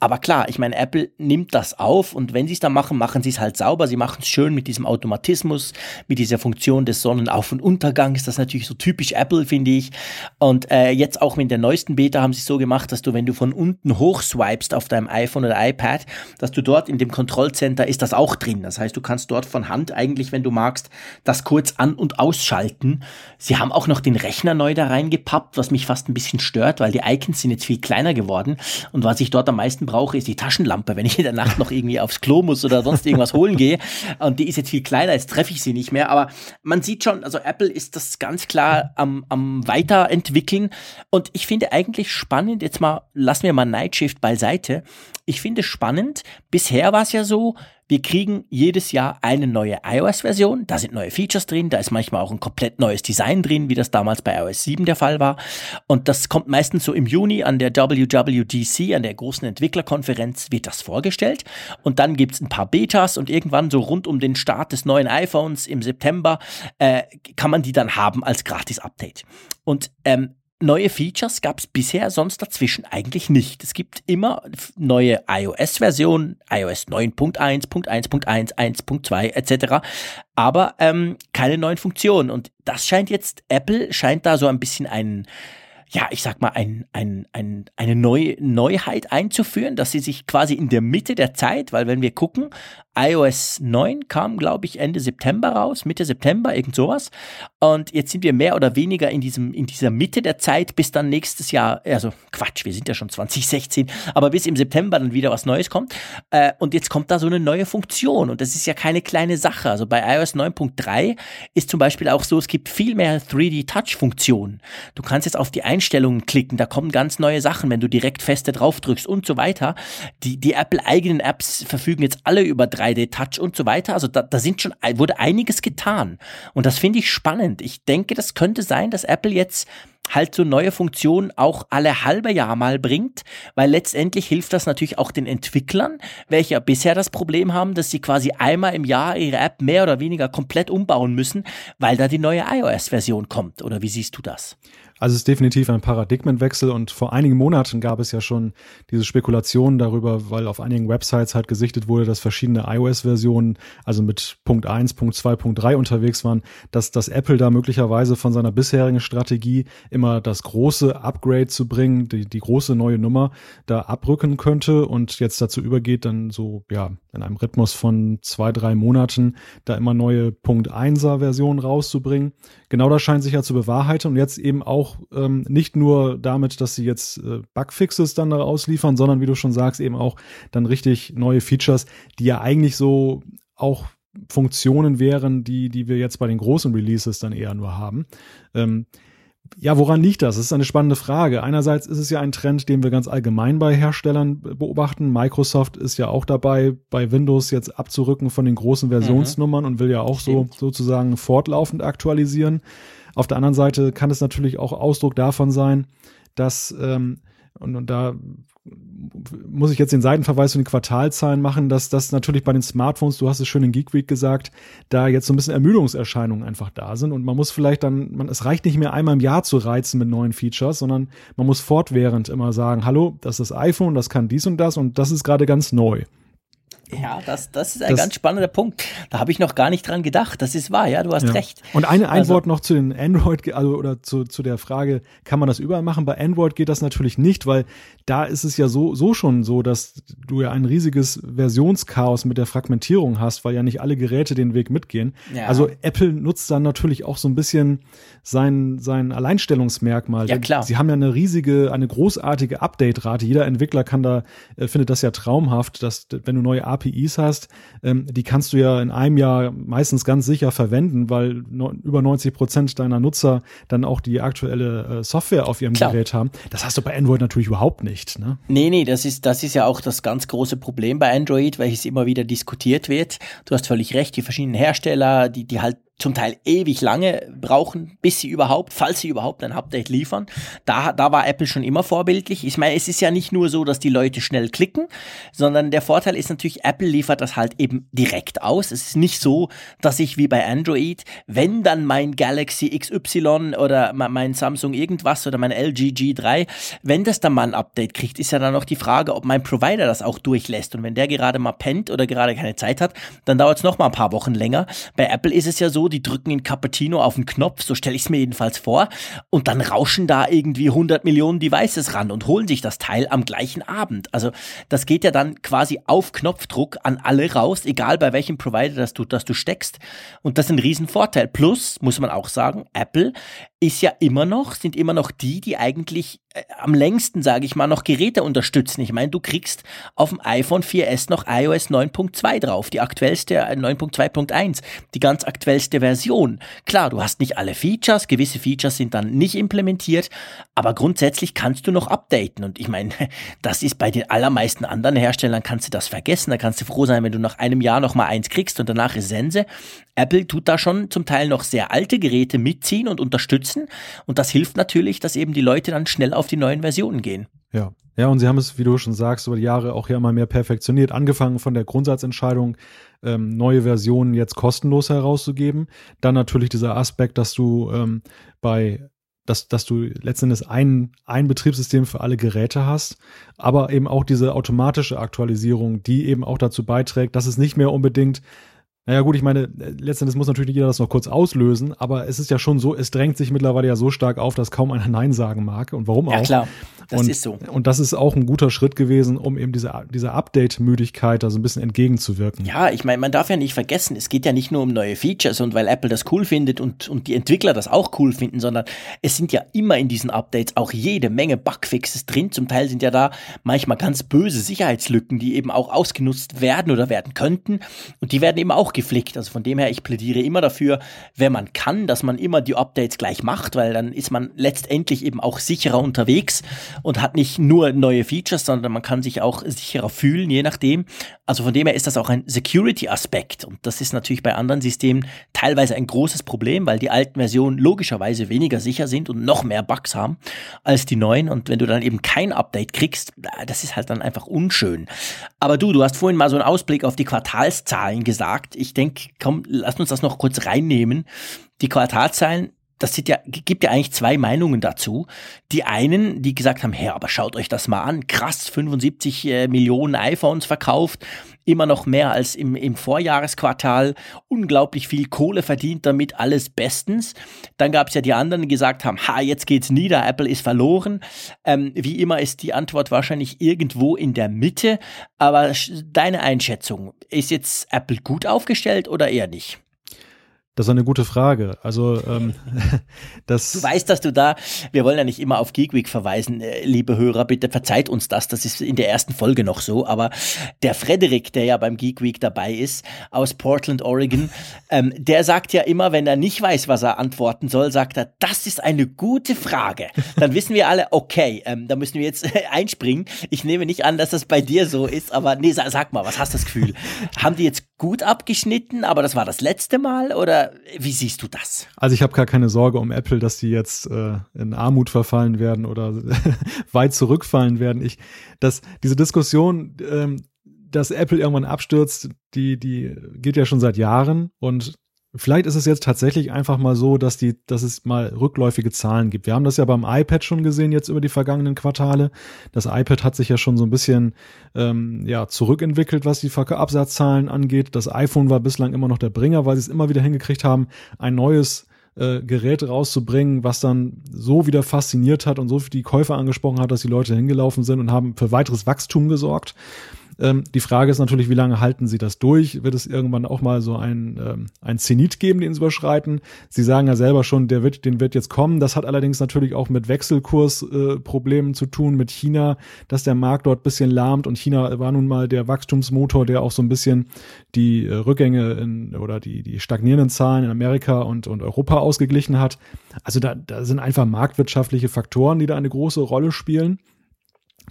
Aber klar, ich meine, Apple nimmt das auf und wenn sie es dann machen, machen sie es halt sauber. Sie machen es schön mit diesem Automatismus, mit dieser Funktion des Sonnenauf- und Untergangs. Das ist natürlich so typisch Apple, finde ich. Und äh, jetzt auch mit der neuesten Beta haben sie es so gemacht, dass du, wenn du von unten hoch swipest auf deinem iPhone oder iPad, dass du dort in dem Kontrollcenter ist das auch drin. Das heißt, du kannst dort von Hand eigentlich, wenn du magst, das kurz an- und ausschalten. Sie haben auch noch den Rechner neu da reingepappt, was mich fast ein bisschen stört, weil die Icons sind jetzt viel kleiner geworden. Und was ich dort am meisten brauche, ist die Taschenlampe, wenn ich in der Nacht noch irgendwie aufs Klo muss oder sonst irgendwas holen gehe. Und die ist jetzt viel kleiner, jetzt treffe ich sie nicht mehr. Aber man sieht schon, also Apple ist das ganz klar am, am Weiterentwickeln. Und ich finde eigentlich spannend, jetzt mal, lassen wir mal Nightshift beiseite. Ich finde spannend, bisher war es ja so, wir kriegen jedes Jahr eine neue iOS-Version. Da sind neue Features drin. Da ist manchmal auch ein komplett neues Design drin, wie das damals bei iOS 7 der Fall war. Und das kommt meistens so im Juni an der WWDC, an der großen Entwicklerkonferenz, wird das vorgestellt. Und dann gibt's ein paar Betas und irgendwann so rund um den Start des neuen iPhones im September äh, kann man die dann haben als Gratis-Update. Und ähm, Neue Features gab es bisher sonst dazwischen eigentlich nicht. Es gibt immer neue iOS-Versionen, iOS 9.1, .1.1, 1.2 etc., aber ähm, keine neuen Funktionen. Und das scheint jetzt, Apple scheint da so ein bisschen einen ja, ich sag mal, ein, ein, ein, eine neue Neuheit einzuführen, dass sie sich quasi in der Mitte der Zeit, weil wenn wir gucken, iOS 9 kam, glaube ich, Ende September raus, Mitte September, irgend sowas. Und jetzt sind wir mehr oder weniger in diesem, in dieser Mitte der Zeit, bis dann nächstes Jahr, also Quatsch, wir sind ja schon 2016, aber bis im September dann wieder was Neues kommt. Äh, und jetzt kommt da so eine neue Funktion und das ist ja keine kleine Sache. Also bei iOS 9.3 ist zum Beispiel auch so, es gibt viel mehr 3D-Touch-Funktionen. Du kannst jetzt auf die Einstellungen klicken, da kommen ganz neue Sachen, wenn du direkt feste drauf drückst und so weiter. Die, die Apple-eigenen Apps verfügen jetzt alle über 3D-Touch und so weiter. Also da, da sind schon, wurde einiges getan. Und das finde ich spannend. Ich denke, das könnte sein, dass Apple jetzt halt so neue Funktionen auch alle halbe Jahr mal bringt, weil letztendlich hilft das natürlich auch den Entwicklern, welche bisher das Problem haben, dass sie quasi einmal im Jahr ihre App mehr oder weniger komplett umbauen müssen, weil da die neue iOS-Version kommt. Oder wie siehst du das? Also es ist definitiv ein Paradigmenwechsel und vor einigen Monaten gab es ja schon diese Spekulationen darüber, weil auf einigen Websites halt gesichtet wurde, dass verschiedene iOS-Versionen, also mit Punkt 1, Punkt 2, Punkt 3 unterwegs waren, dass das Apple da möglicherweise von seiner bisherigen Strategie immer das große Upgrade zu bringen, die, die große neue Nummer da abrücken könnte und jetzt dazu übergeht, dann so, ja, in einem Rhythmus von zwei, drei Monaten da immer neue Punkt 1er Versionen rauszubringen. Genau das scheint sich ja zu bewahrheiten und jetzt eben auch auch ähm, nicht nur damit, dass sie jetzt äh, Bugfixes dann daraus liefern, sondern wie du schon sagst, eben auch dann richtig neue Features, die ja eigentlich so auch Funktionen wären, die, die wir jetzt bei den großen Releases dann eher nur haben. Ähm, ja, woran liegt das? Das ist eine spannende Frage. Einerseits ist es ja ein Trend, den wir ganz allgemein bei Herstellern beobachten. Microsoft ist ja auch dabei, bei Windows jetzt abzurücken von den großen Versionsnummern mhm. und will ja auch Stimmt. so sozusagen fortlaufend aktualisieren. Auf der anderen Seite kann es natürlich auch Ausdruck davon sein, dass ähm, und, und da muss ich jetzt den Seitenverweis zu den Quartalzahlen machen, dass das natürlich bei den Smartphones, du hast es schön in Geek Week gesagt, da jetzt so ein bisschen Ermüdungserscheinungen einfach da sind und man muss vielleicht dann, man, es reicht nicht mehr einmal im Jahr zu reizen mit neuen Features, sondern man muss fortwährend immer sagen, hallo, das ist das iPhone, das kann dies und das und das ist gerade ganz neu. Ja, das, das ist ein das, ganz spannender Punkt. Da habe ich noch gar nicht dran gedacht. Das ist wahr, ja, du hast ja. recht. Und eine, ein also, Wort noch zu den Android, also oder zu, zu der Frage, kann man das überall machen? Bei Android geht das natürlich nicht, weil da ist es ja so, so schon so, dass du ja ein riesiges Versionschaos mit der Fragmentierung hast, weil ja nicht alle Geräte den Weg mitgehen. Ja. Also Apple nutzt dann natürlich auch so ein bisschen sein, sein Alleinstellungsmerkmal. Ja, klar. Sie haben ja eine riesige, eine großartige Update-Rate. Jeder Entwickler kann da, äh, findet das ja traumhaft, dass wenn du neue APIs hast, ähm, die kannst du ja in einem Jahr meistens ganz sicher verwenden, weil no, über 90 Prozent deiner Nutzer dann auch die aktuelle äh, Software auf ihrem Klar. Gerät haben. Das hast du bei Android natürlich überhaupt nicht. Ne? Nee, nee, das ist, das ist ja auch das ganz große Problem bei Android, welches immer wieder diskutiert wird. Du hast völlig recht, die verschiedenen Hersteller, die, die halt zum Teil ewig lange brauchen, bis sie überhaupt, falls sie überhaupt ein Update liefern. Da, da war Apple schon immer vorbildlich. Ich meine, es ist ja nicht nur so, dass die Leute schnell klicken, sondern der Vorteil ist natürlich, Apple liefert das halt eben direkt aus. Es ist nicht so, dass ich wie bei Android, wenn dann mein Galaxy XY oder mein Samsung irgendwas oder mein LG G3, wenn das dann mal ein Update kriegt, ist ja dann noch die Frage, ob mein Provider das auch durchlässt. Und wenn der gerade mal pennt oder gerade keine Zeit hat, dann dauert es noch mal ein paar Wochen länger. Bei Apple ist es ja so, die drücken in Cappuccino auf den Knopf, so stelle ich es mir jedenfalls vor, und dann rauschen da irgendwie 100 Millionen Devices ran und holen sich das Teil am gleichen Abend. Also das geht ja dann quasi auf Knopfdruck an alle raus, egal bei welchem Provider das du, das du steckst. Und das ist ein Riesenvorteil. Plus, muss man auch sagen, Apple ist ja immer noch, sind immer noch die, die eigentlich äh, am längsten, sage ich mal, noch Geräte unterstützen. Ich meine, du kriegst auf dem iPhone 4S noch iOS 9.2 drauf, die aktuellste 9.2.1, äh, die ganz aktuellste Version. Klar, du hast nicht alle Features, gewisse Features sind dann nicht implementiert, aber grundsätzlich kannst du noch updaten. Und ich meine, das ist bei den allermeisten anderen Herstellern, kannst du das vergessen. Da kannst du froh sein, wenn du nach einem Jahr noch mal eins kriegst und danach ist Sense. Apple tut da schon zum Teil noch sehr alte Geräte mitziehen und unterstützen. Und das hilft natürlich, dass eben die Leute dann schnell auf die neuen Versionen gehen. Ja. Ja, und sie haben es, wie du schon sagst, über die Jahre auch ja immer mehr perfektioniert. Angefangen von der Grundsatzentscheidung, ähm, neue Versionen jetzt kostenlos herauszugeben. Dann natürlich dieser Aspekt, dass du ähm, bei dass, dass du letztendlich ein, ein Betriebssystem für alle Geräte hast, aber eben auch diese automatische Aktualisierung, die eben auch dazu beiträgt, dass es nicht mehr unbedingt naja gut, ich meine, letztendlich muss natürlich jeder das noch kurz auslösen, aber es ist ja schon so, es drängt sich mittlerweile ja so stark auf, dass kaum einer Nein sagen mag und warum auch. Ja klar, das und, ist so. Und das ist auch ein guter Schritt gewesen, um eben diese, dieser Update-Müdigkeit da so ein bisschen entgegenzuwirken. Ja, ich meine, man darf ja nicht vergessen, es geht ja nicht nur um neue Features und weil Apple das cool findet und, und die Entwickler das auch cool finden, sondern es sind ja immer in diesen Updates auch jede Menge Bugfixes drin. Zum Teil sind ja da manchmal ganz böse Sicherheitslücken, die eben auch ausgenutzt werden oder werden könnten und die werden eben auch gepflegt. Also von dem her, ich plädiere immer dafür, wenn man kann, dass man immer die Updates gleich macht, weil dann ist man letztendlich eben auch sicherer unterwegs und hat nicht nur neue Features, sondern man kann sich auch sicherer fühlen, je nachdem. Also von dem her ist das auch ein Security-Aspekt. Und das ist natürlich bei anderen Systemen teilweise ein großes Problem, weil die alten Versionen logischerweise weniger sicher sind und noch mehr Bugs haben als die neuen. Und wenn du dann eben kein Update kriegst, das ist halt dann einfach unschön. Aber du, du hast vorhin mal so einen Ausblick auf die Quartalszahlen gesagt. Ich ich denke, komm, lass uns das noch kurz reinnehmen. Die Quartalzahlen das ja, gibt ja eigentlich zwei Meinungen dazu. Die einen, die gesagt haben, Herr, aber schaut euch das mal an, krass, 75 äh, Millionen iPhones verkauft, immer noch mehr als im, im Vorjahresquartal, unglaublich viel Kohle verdient damit, alles bestens. Dann gab es ja die anderen, die gesagt haben, ha, jetzt geht's nieder, Apple ist verloren. Ähm, wie immer ist die Antwort wahrscheinlich irgendwo in der Mitte. Aber deine Einschätzung, ist jetzt Apple gut aufgestellt oder eher nicht? Das ist eine gute Frage. Also ähm, das. Du weißt, dass du da. Wir wollen ja nicht immer auf Geek Week verweisen, äh, liebe Hörer. Bitte verzeiht uns das. Das ist in der ersten Folge noch so. Aber der Frederik, der ja beim Geek Week dabei ist aus Portland, Oregon, ähm, der sagt ja immer, wenn er nicht weiß, was er antworten soll, sagt er, das ist eine gute Frage. Dann wissen wir alle, okay, ähm, da müssen wir jetzt einspringen. Ich nehme nicht an, dass das bei dir so ist. Aber nee, sag, sag mal, was hast du das Gefühl? Haben die jetzt gut abgeschnitten, aber das war das letzte Mal oder wie siehst du das? Also ich habe gar keine Sorge um Apple, dass die jetzt äh, in Armut verfallen werden oder weit zurückfallen werden. Ich, dass diese Diskussion, ähm, dass Apple irgendwann abstürzt, die die geht ja schon seit Jahren und Vielleicht ist es jetzt tatsächlich einfach mal so, dass die, dass es mal rückläufige Zahlen gibt. Wir haben das ja beim iPad schon gesehen jetzt über die vergangenen Quartale. Das iPad hat sich ja schon so ein bisschen ähm, ja zurückentwickelt, was die Absatzzahlen angeht. Das iPhone war bislang immer noch der Bringer, weil sie es immer wieder hingekriegt haben, ein neues äh, Gerät rauszubringen, was dann so wieder fasziniert hat und so die Käufer angesprochen hat, dass die Leute hingelaufen sind und haben für weiteres Wachstum gesorgt. Ähm, die Frage ist natürlich, wie lange halten sie das durch? Wird es irgendwann auch mal so ein, ähm, ein Zenit geben, den sie überschreiten? Sie sagen ja selber schon, der wird, den wird jetzt kommen. Das hat allerdings natürlich auch mit Wechselkursproblemen äh, zu tun, mit China, dass der Markt dort bisschen lahmt und China war nun mal der Wachstumsmotor, der auch so ein bisschen die äh, Rückgänge in, oder die, die stagnierenden Zahlen in Amerika und, und Europa ausgeglichen hat. Also da, da sind einfach marktwirtschaftliche Faktoren, die da eine große Rolle spielen.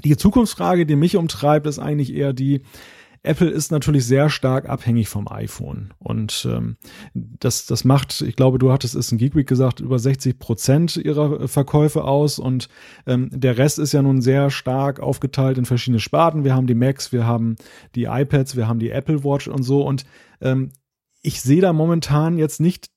Die Zukunftsfrage, die mich umtreibt, ist eigentlich eher die, Apple ist natürlich sehr stark abhängig vom iPhone. Und ähm, das, das macht, ich glaube, du hattest es in Geek Week gesagt, über 60 Prozent ihrer Verkäufe aus. Und ähm, der Rest ist ja nun sehr stark aufgeteilt in verschiedene Sparten. Wir haben die Macs, wir haben die iPads, wir haben die Apple Watch und so. Und ähm, ich sehe da momentan jetzt nicht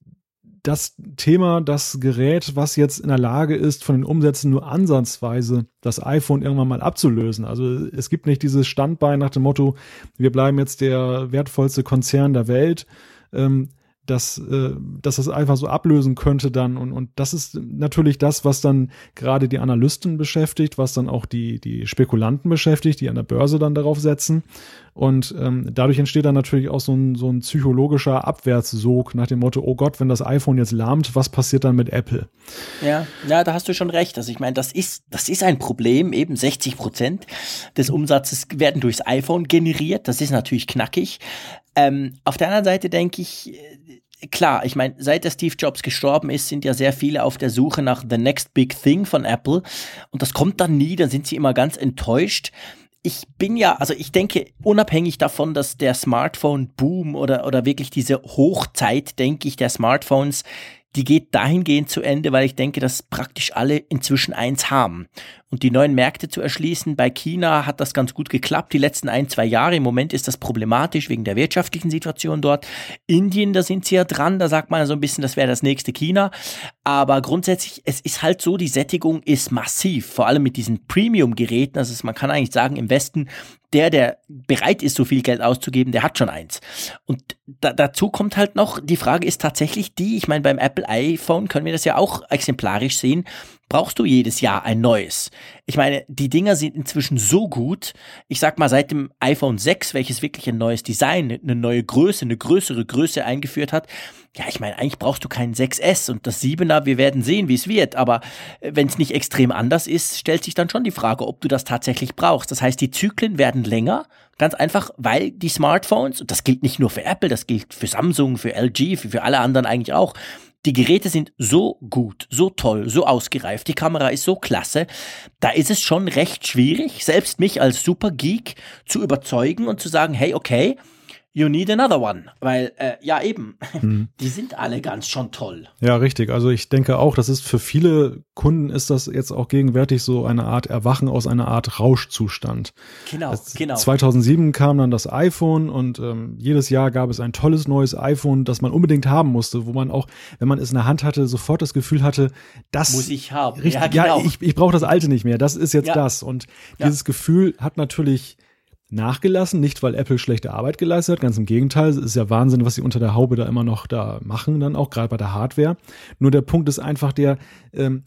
das Thema, das Gerät, was jetzt in der Lage ist, von den Umsätzen nur ansatzweise das iPhone irgendwann mal abzulösen. Also es gibt nicht dieses Standbein nach dem Motto, wir bleiben jetzt der wertvollste Konzern der Welt. Ähm, dass, äh, dass das einfach so ablösen könnte dann. Und, und das ist natürlich das, was dann gerade die Analysten beschäftigt, was dann auch die, die Spekulanten beschäftigt, die an der Börse dann darauf setzen. Und ähm, dadurch entsteht dann natürlich auch so ein, so ein psychologischer Abwärtssog nach dem Motto, oh Gott, wenn das iPhone jetzt lahmt, was passiert dann mit Apple? Ja, ja, da hast du schon recht. Also ich meine, das ist, das ist ein Problem. Eben 60 Prozent des Umsatzes werden durchs iPhone generiert. Das ist natürlich knackig. Ähm, auf der anderen Seite denke ich, klar, ich meine, seit der Steve Jobs gestorben ist, sind ja sehr viele auf der Suche nach the next big thing von Apple. Und das kommt dann nie, dann sind sie immer ganz enttäuscht. Ich bin ja, also ich denke, unabhängig davon, dass der Smartphone-Boom oder, oder wirklich diese Hochzeit, denke ich, der Smartphones die geht dahingehend zu Ende, weil ich denke, dass praktisch alle inzwischen eins haben. Und die neuen Märkte zu erschließen, bei China hat das ganz gut geklappt, die letzten ein, zwei Jahre. Im Moment ist das problematisch wegen der wirtschaftlichen Situation dort. Indien, da sind sie ja dran, da sagt man so ein bisschen, das wäre das nächste China. Aber grundsätzlich, es ist halt so, die Sättigung ist massiv, vor allem mit diesen Premium-Geräten. Also man kann eigentlich sagen, im Westen der, der bereit ist, so viel Geld auszugeben, der hat schon eins. Und da, dazu kommt halt noch, die Frage ist tatsächlich die, ich meine, beim Apple iPhone können wir das ja auch exemplarisch sehen, brauchst du jedes Jahr ein neues. Ich meine, die Dinger sind inzwischen so gut. Ich sag mal, seit dem iPhone 6, welches wirklich ein neues Design, eine neue Größe, eine größere Größe eingeführt hat. Ja, ich meine, eigentlich brauchst du keinen 6S und das 7er, wir werden sehen, wie es wird. Aber äh, wenn es nicht extrem anders ist, stellt sich dann schon die Frage, ob du das tatsächlich brauchst. Das heißt, die Zyklen werden länger. Ganz einfach, weil die Smartphones, und das gilt nicht nur für Apple, das gilt für Samsung, für LG, für, für alle anderen eigentlich auch, die Geräte sind so gut, so toll, so ausgereift, die Kamera ist so klasse, da ist es schon recht schwierig, selbst mich als Supergeek zu überzeugen und zu sagen, hey, okay, You need another one. Weil, äh, ja, eben, hm. die sind alle ganz schon toll. Ja, richtig. Also ich denke auch, das ist für viele Kunden ist das jetzt auch gegenwärtig so eine Art Erwachen aus einer Art Rauschzustand. Genau, das, genau. 2007 kam dann das iPhone und ähm, jedes Jahr gab es ein tolles neues iPhone, das man unbedingt haben musste, wo man auch, wenn man es in der Hand hatte, sofort das Gefühl hatte, das muss ich haben. Richtig, ja, genau. ja ich, ich brauche das alte nicht mehr. Das ist jetzt ja. das. Und dieses Gefühl hat natürlich nachgelassen, nicht weil Apple schlechte Arbeit geleistet hat, ganz im Gegenteil, es ist ja Wahnsinn, was sie unter der Haube da immer noch da machen, dann auch gerade bei der Hardware. Nur der Punkt ist einfach der, ähm,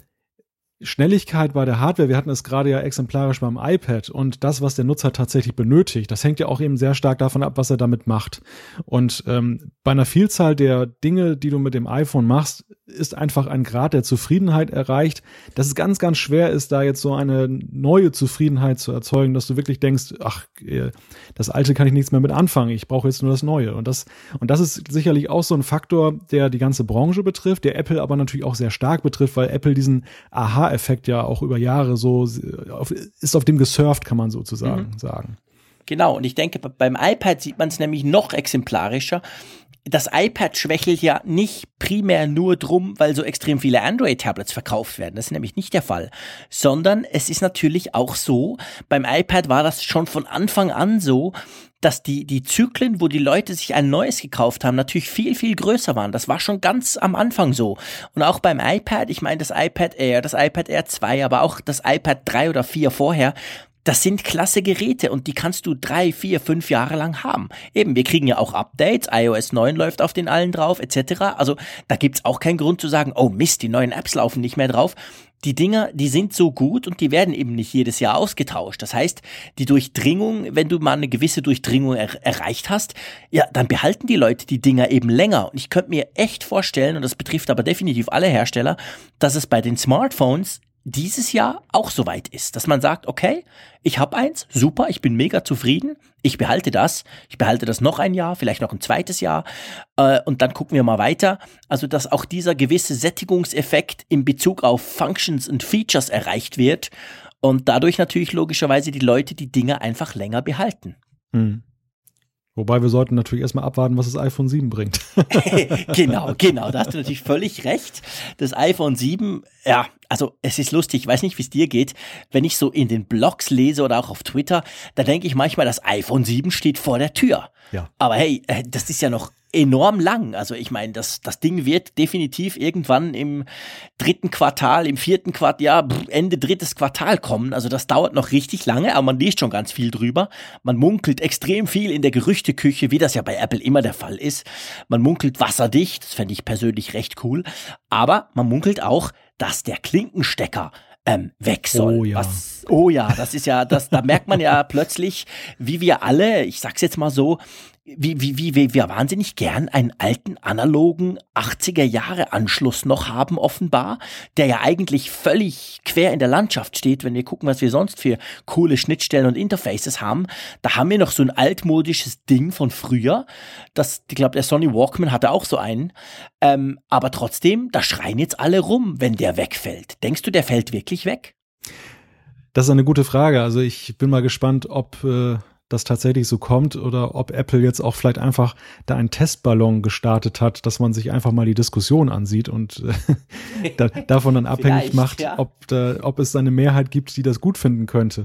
Schnelligkeit bei der Hardware, wir hatten es gerade ja exemplarisch beim iPad und das, was der Nutzer tatsächlich benötigt, das hängt ja auch eben sehr stark davon ab, was er damit macht. Und ähm, bei einer Vielzahl der Dinge, die du mit dem iPhone machst, ist einfach ein Grad der Zufriedenheit erreicht, dass es ganz, ganz schwer ist, da jetzt so eine neue Zufriedenheit zu erzeugen, dass du wirklich denkst, ach, äh, das Alte kann ich nichts mehr mit anfangen, ich brauche jetzt nur das Neue. Und das, und das ist sicherlich auch so ein Faktor, der die ganze Branche betrifft, der Apple aber natürlich auch sehr stark betrifft, weil Apple diesen Aha-Effekt ja auch über Jahre so ist auf dem gesurft, kann man sozusagen mhm. sagen. Genau, und ich denke, beim iPad sieht man es nämlich noch exemplarischer das iPad schwächelt ja nicht primär nur drum, weil so extrem viele Android-Tablets verkauft werden. Das ist nämlich nicht der Fall. Sondern es ist natürlich auch so, beim iPad war das schon von Anfang an so, dass die, die Zyklen, wo die Leute sich ein neues gekauft haben, natürlich viel, viel größer waren. Das war schon ganz am Anfang so. Und auch beim iPad, ich meine das iPad Air, das iPad Air 2, aber auch das iPad 3 oder 4 vorher, das sind klasse Geräte und die kannst du drei, vier, fünf Jahre lang haben. Eben, wir kriegen ja auch Updates, iOS 9 läuft auf den allen drauf, etc. Also da gibt's auch keinen Grund zu sagen, oh Mist, die neuen Apps laufen nicht mehr drauf. Die Dinger, die sind so gut und die werden eben nicht jedes Jahr ausgetauscht. Das heißt, die Durchdringung, wenn du mal eine gewisse Durchdringung er erreicht hast, ja, dann behalten die Leute die Dinger eben länger. Und ich könnte mir echt vorstellen, und das betrifft aber definitiv alle Hersteller, dass es bei den Smartphones dieses Jahr auch soweit ist, dass man sagt, okay, ich habe eins, super, ich bin mega zufrieden, ich behalte das, ich behalte das noch ein Jahr, vielleicht noch ein zweites Jahr äh, und dann gucken wir mal weiter. Also dass auch dieser gewisse Sättigungseffekt in Bezug auf Functions und Features erreicht wird und dadurch natürlich logischerweise die Leute die Dinge einfach länger behalten. Hm. Wobei wir sollten natürlich erstmal abwarten, was das iPhone 7 bringt. genau, genau, da hast du natürlich völlig recht. Das iPhone 7, ja, also es ist lustig, ich weiß nicht, wie es dir geht, wenn ich so in den Blogs lese oder auch auf Twitter, da denke ich manchmal, das iPhone 7 steht vor der Tür. Ja. Aber hey, äh, das ist ja noch enorm lang. Also ich meine, das, das Ding wird definitiv irgendwann im dritten Quartal, im vierten Quartal, ja, Ende drittes Quartal kommen. Also das dauert noch richtig lange, aber man liest schon ganz viel drüber. Man munkelt extrem viel in der Gerüchteküche, wie das ja bei Apple immer der Fall ist. Man munkelt wasserdicht, das fände ich persönlich recht cool. Aber man munkelt auch, dass der Klinkenstecker ähm, weg soll. Oh ja. Was, oh ja, das ist ja, das, da merkt man ja plötzlich, wie wir alle, ich sag's jetzt mal so, wie, wie, wie, wie wir wahnsinnig gern einen alten analogen 80er Jahre Anschluss noch haben offenbar, der ja eigentlich völlig quer in der Landschaft steht, wenn wir gucken, was wir sonst für coole Schnittstellen und Interfaces haben. Da haben wir noch so ein altmodisches Ding von früher. Das, ich glaube, der Sony Walkman hatte auch so einen. Ähm, aber trotzdem, da schreien jetzt alle rum, wenn der wegfällt. Denkst du, der fällt wirklich weg? Das ist eine gute Frage. Also ich bin mal gespannt, ob äh, das tatsächlich so kommt oder ob Apple jetzt auch vielleicht einfach da einen Testballon gestartet hat, dass man sich einfach mal die Diskussion ansieht und äh, da, davon dann abhängig macht, ja. ob, da, ob es eine Mehrheit gibt, die das gut finden könnte.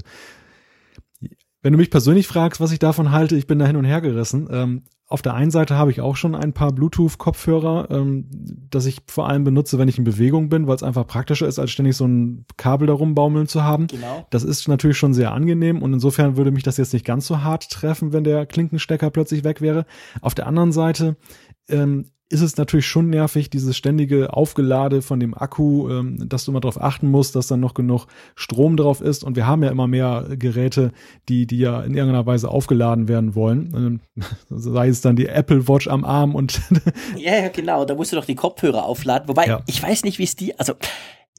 Wenn du mich persönlich fragst, was ich davon halte, ich bin da hin und her gerissen. Ähm, auf der einen Seite habe ich auch schon ein paar Bluetooth-Kopfhörer, ähm, das ich vor allem benutze, wenn ich in Bewegung bin, weil es einfach praktischer ist, als ständig so ein Kabel darum baumeln zu haben. Genau. Das ist natürlich schon sehr angenehm und insofern würde mich das jetzt nicht ganz so hart treffen, wenn der Klinkenstecker plötzlich weg wäre. Auf der anderen Seite ähm, ist es natürlich schon nervig, dieses ständige Aufgelade von dem Akku, ähm, dass du immer darauf achten musst, dass dann noch genug Strom drauf ist. Und wir haben ja immer mehr Geräte, die, die ja in irgendeiner Weise aufgeladen werden wollen. Ähm, sei es dann die Apple Watch am Arm und. ja, ja, genau. Da musst du doch die Kopfhörer aufladen. Wobei, ja. ich weiß nicht, wie es die, also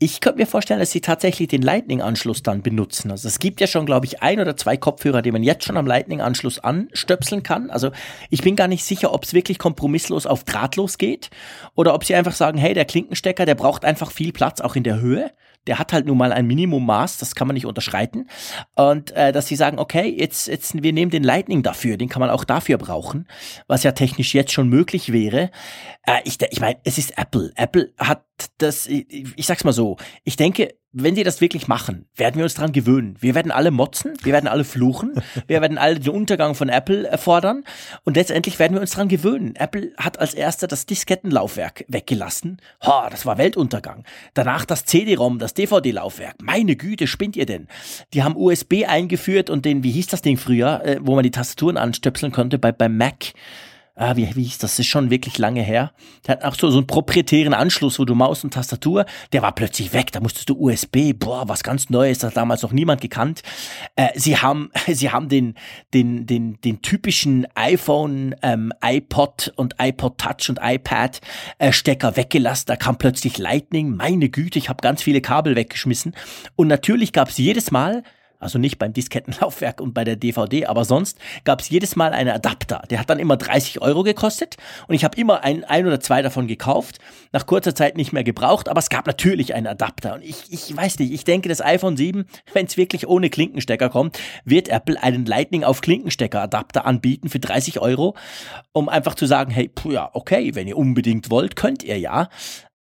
ich könnte mir vorstellen, dass sie tatsächlich den Lightning-Anschluss dann benutzen. Also es gibt ja schon, glaube ich, ein oder zwei Kopfhörer, die man jetzt schon am Lightning-Anschluss anstöpseln kann. Also ich bin gar nicht sicher, ob es wirklich kompromisslos auf drahtlos geht oder ob sie einfach sagen, hey, der Klinkenstecker, der braucht einfach viel Platz auch in der Höhe der hat halt nun mal ein Minimummaß, das kann man nicht unterschreiten. Und äh, dass sie sagen, okay, jetzt, jetzt wir nehmen den Lightning dafür, den kann man auch dafür brauchen, was ja technisch jetzt schon möglich wäre. Äh, ich ich meine, es ist Apple. Apple hat das, ich, ich sag's mal so, ich denke, wenn sie das wirklich machen, werden wir uns dran gewöhnen. Wir werden alle motzen, wir werden alle fluchen, wir werden alle den Untergang von Apple erfordern und letztendlich werden wir uns dran gewöhnen. Apple hat als erster das Diskettenlaufwerk weggelassen. Ha, das war Weltuntergang. Danach das CD-ROM, das DVD-Laufwerk. Meine Güte, spinnt ihr denn? Die haben USB eingeführt und den, wie hieß das Ding früher, äh, wo man die Tastaturen anstöpseln konnte bei, beim Mac? Ah, wie, wie hieß das? Das ist schon wirklich lange her. Der hat auch so, so einen proprietären Anschluss, wo du Maus und Tastatur, der war plötzlich weg. Da musstest du USB, boah, was ganz Neues, das hat damals noch niemand gekannt. Äh, sie haben, sie haben den, den, den, den typischen iPhone, ähm, iPod und iPod Touch und iPad äh, Stecker weggelassen. Da kam plötzlich Lightning. Meine Güte, ich habe ganz viele Kabel weggeschmissen. Und natürlich gab es jedes Mal also nicht beim Diskettenlaufwerk und bei der DVD, aber sonst gab es jedes Mal einen Adapter. Der hat dann immer 30 Euro gekostet und ich habe immer ein, ein oder zwei davon gekauft, nach kurzer Zeit nicht mehr gebraucht, aber es gab natürlich einen Adapter. Und ich, ich weiß nicht, ich denke, das iPhone 7, wenn es wirklich ohne Klinkenstecker kommt, wird Apple einen Lightning auf Klinkenstecker Adapter anbieten für 30 Euro, um einfach zu sagen, hey, puh, ja, okay, wenn ihr unbedingt wollt, könnt ihr ja.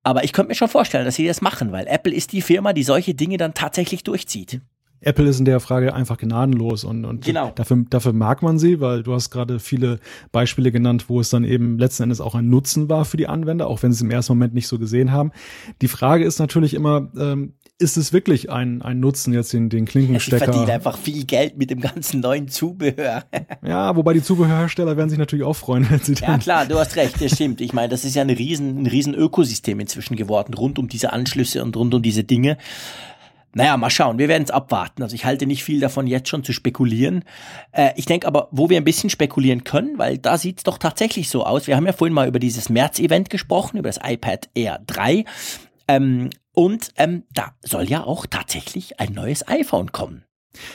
Aber ich könnte mir schon vorstellen, dass sie das machen, weil Apple ist die Firma, die solche Dinge dann tatsächlich durchzieht. Apple ist in der Frage einfach gnadenlos und, und genau. dafür, dafür mag man sie, weil du hast gerade viele Beispiele genannt, wo es dann eben letzten Endes auch ein Nutzen war für die Anwender, auch wenn sie es im ersten Moment nicht so gesehen haben. Die Frage ist natürlich immer, ähm, ist es wirklich ein, ein Nutzen, jetzt den, den Klinkenstecker? Ich verdiene einfach viel Geld mit dem ganzen neuen Zubehör. ja, wobei die Zubehörhersteller werden sich natürlich auch freuen, wenn sie dann Ja klar, du hast recht, das stimmt. Ich meine, das ist ja ein riesen, ein riesen Ökosystem inzwischen geworden, rund um diese Anschlüsse und rund um diese Dinge. Naja, mal schauen, wir werden es abwarten. Also ich halte nicht viel davon, jetzt schon zu spekulieren. Äh, ich denke aber, wo wir ein bisschen spekulieren können, weil da sieht es doch tatsächlich so aus. Wir haben ja vorhin mal über dieses März-Event gesprochen, über das iPad Air 3. Ähm, und ähm, da soll ja auch tatsächlich ein neues iPhone kommen.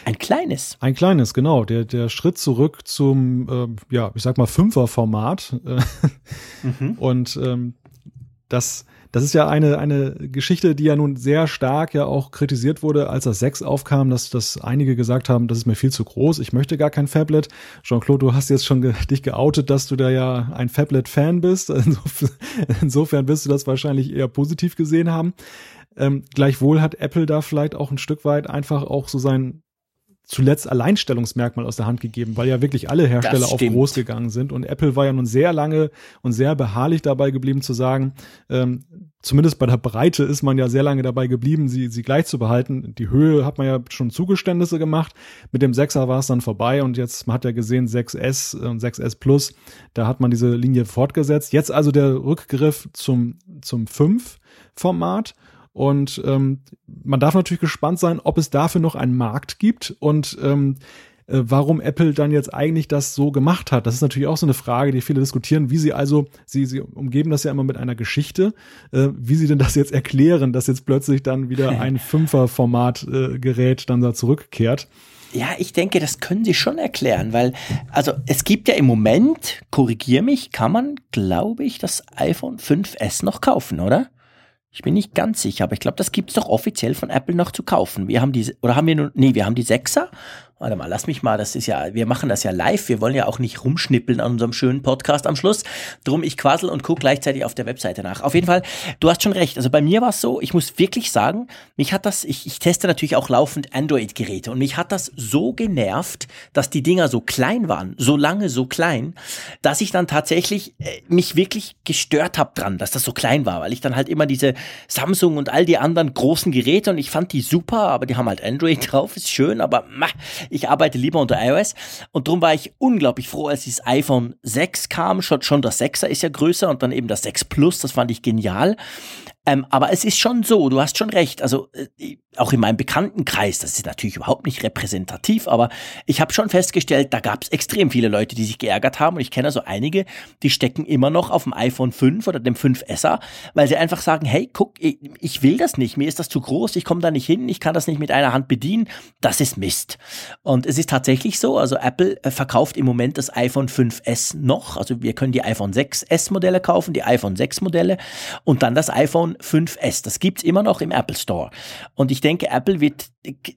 Ein kleines. Ein kleines, genau. Der, der Schritt zurück zum, äh, ja, ich sag mal, Fünfer-Format. mhm. Und ähm, das das ist ja eine, eine Geschichte, die ja nun sehr stark ja auch kritisiert wurde, als das 6 aufkam, dass, dass einige gesagt haben, das ist mir viel zu groß, ich möchte gar kein Fablet. Jean-Claude, du hast jetzt schon ge dich geoutet, dass du da ja ein Fablet-Fan bist. Insofern, wirst du das wahrscheinlich eher positiv gesehen haben. Ähm, gleichwohl hat Apple da vielleicht auch ein Stück weit einfach auch so sein zuletzt Alleinstellungsmerkmal aus der Hand gegeben, weil ja wirklich alle Hersteller auf groß gegangen sind. Und Apple war ja nun sehr lange und sehr beharrlich dabei geblieben zu sagen, ähm, zumindest bei der Breite ist man ja sehr lange dabei geblieben, sie, sie gleich zu behalten. Die Höhe hat man ja schon Zugeständnisse gemacht. Mit dem 6er war es dann vorbei und jetzt, man hat ja gesehen, 6S und 6S Plus, da hat man diese Linie fortgesetzt. Jetzt also der Rückgriff zum, zum 5 Format. Und ähm, man darf natürlich gespannt sein, ob es dafür noch einen Markt gibt und ähm, äh, warum Apple dann jetzt eigentlich das so gemacht hat. Das ist natürlich auch so eine Frage, die viele diskutieren, wie sie also, sie, sie umgeben das ja immer mit einer Geschichte, äh, wie sie denn das jetzt erklären, dass jetzt plötzlich dann wieder ein Fünfer-Format-Gerät äh, dann da zurückkehrt. Ja, ich denke, das können Sie schon erklären, weil, also es gibt ja im Moment, korrigier mich, kann man, glaube ich, das iPhone 5S noch kaufen, oder? Ich bin nicht ganz sicher, aber ich glaube, das gibt's doch offiziell von Apple noch zu kaufen. Wir haben diese, oder haben wir nur, nee, wir haben die Sechser Warte mal, lass mich mal, das ist ja, wir machen das ja live, wir wollen ja auch nicht rumschnippeln an unserem schönen Podcast am Schluss. Drum ich quassel und gucke gleichzeitig auf der Webseite nach. Auf jeden Fall, du hast schon recht. Also bei mir war es so, ich muss wirklich sagen, mich hat das, ich, ich teste natürlich auch laufend Android-Geräte und mich hat das so genervt, dass die Dinger so klein waren, so lange so klein, dass ich dann tatsächlich äh, mich wirklich gestört habe dran, dass das so klein war, weil ich dann halt immer diese Samsung und all die anderen großen Geräte und ich fand die super, aber die haben halt Android drauf, ist schön, aber mach, ich arbeite lieber unter iOS und darum war ich unglaublich froh, als dieses iPhone 6 kam. Schon, schon das 6er ist ja größer und dann eben das 6 Plus, das fand ich genial. Ähm, aber es ist schon so, du hast schon recht. Also äh, auch in meinem Bekanntenkreis, das ist natürlich überhaupt nicht repräsentativ, aber ich habe schon festgestellt, da gab es extrem viele Leute, die sich geärgert haben. Und ich kenne also einige, die stecken immer noch auf dem iPhone 5 oder dem 5S, weil sie einfach sagen, hey, guck, ich, ich will das nicht, mir ist das zu groß, ich komme da nicht hin, ich kann das nicht mit einer Hand bedienen. Das ist Mist. Und es ist tatsächlich so, also Apple äh, verkauft im Moment das iPhone 5S noch. Also wir können die iPhone 6S Modelle kaufen, die iPhone 6 Modelle und dann das iPhone 5S. Das gibt's immer noch im Apple Store. Und ich denke, Apple wird,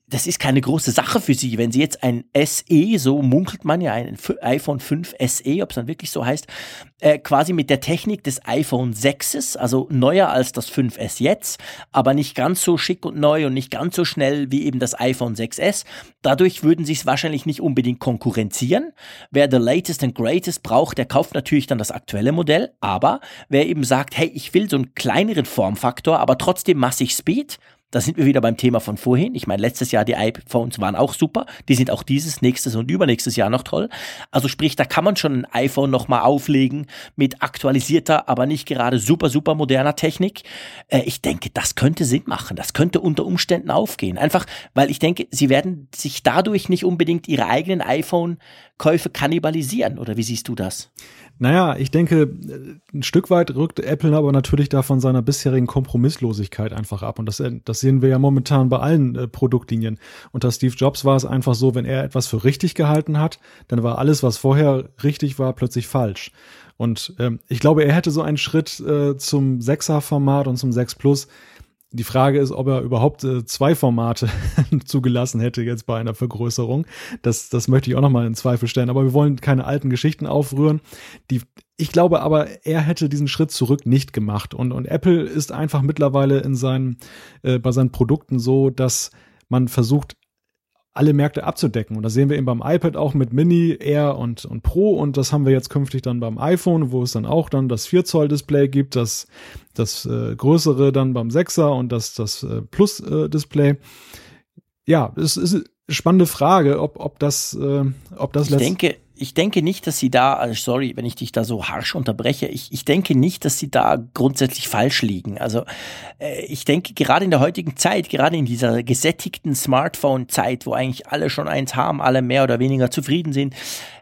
das ist keine große Sache für sie, wenn sie jetzt ein SE, so munkelt man ja, ein iPhone 5 SE, ob es dann wirklich so heißt, äh, quasi mit der Technik des iPhone 6s, also neuer als das 5S jetzt, aber nicht ganz so schick und neu und nicht ganz so schnell wie eben das iPhone 6S. Dadurch würden sie es wahrscheinlich nicht unbedingt konkurrenzieren. Wer the latest and greatest braucht, der kauft natürlich dann das aktuelle Modell, aber wer eben sagt, hey, ich will so einen kleineren Formfaktor, aber trotzdem massig Speed, Da sind wir wieder beim Thema von vorhin. Ich meine, letztes Jahr die iPhones waren auch super. Die sind auch dieses, nächstes und übernächstes Jahr noch toll. Also sprich, da kann man schon ein iPhone nochmal auflegen mit aktualisierter, aber nicht gerade super, super moderner Technik. Äh, ich denke, das könnte Sinn machen. Das könnte unter Umständen aufgehen. Einfach, weil ich denke, sie werden sich dadurch nicht unbedingt ihre eigenen iPhone-Käufe kannibalisieren. Oder wie siehst du das? Naja, ich denke, ein Stück weit rückt Apple aber natürlich da von seiner bisherigen Kompromisslosigkeit einfach ab. Und das, das sehen wir ja momentan bei allen äh, Produktlinien. Unter Steve Jobs war es einfach so, wenn er etwas für richtig gehalten hat, dann war alles, was vorher richtig war, plötzlich falsch. Und ähm, ich glaube, er hätte so einen Schritt äh, zum 6er-Format und zum 6 Plus die Frage ist, ob er überhaupt äh, zwei Formate zugelassen hätte jetzt bei einer Vergrößerung. Das, das möchte ich auch nochmal in Zweifel stellen. Aber wir wollen keine alten Geschichten aufrühren. Die, ich glaube aber, er hätte diesen Schritt zurück nicht gemacht. Und, und Apple ist einfach mittlerweile in seinen, äh, bei seinen Produkten so, dass man versucht, alle Märkte abzudecken. Und das sehen wir eben beim iPad auch mit Mini, Air und, und Pro. Und das haben wir jetzt künftig dann beim iPhone, wo es dann auch dann das 4 Zoll Display gibt, das, das äh, größere dann beim 6er und das, das äh, Plus äh. Ja, es ist spannende Frage, ob, ob das, äh, ob das Ich denke, ich denke nicht, dass sie da, also sorry, wenn ich dich da so harsch unterbreche, ich, ich denke nicht, dass sie da grundsätzlich falsch liegen. Also äh, ich denke, gerade in der heutigen Zeit, gerade in dieser gesättigten Smartphone-Zeit, wo eigentlich alle schon eins haben, alle mehr oder weniger zufrieden sind,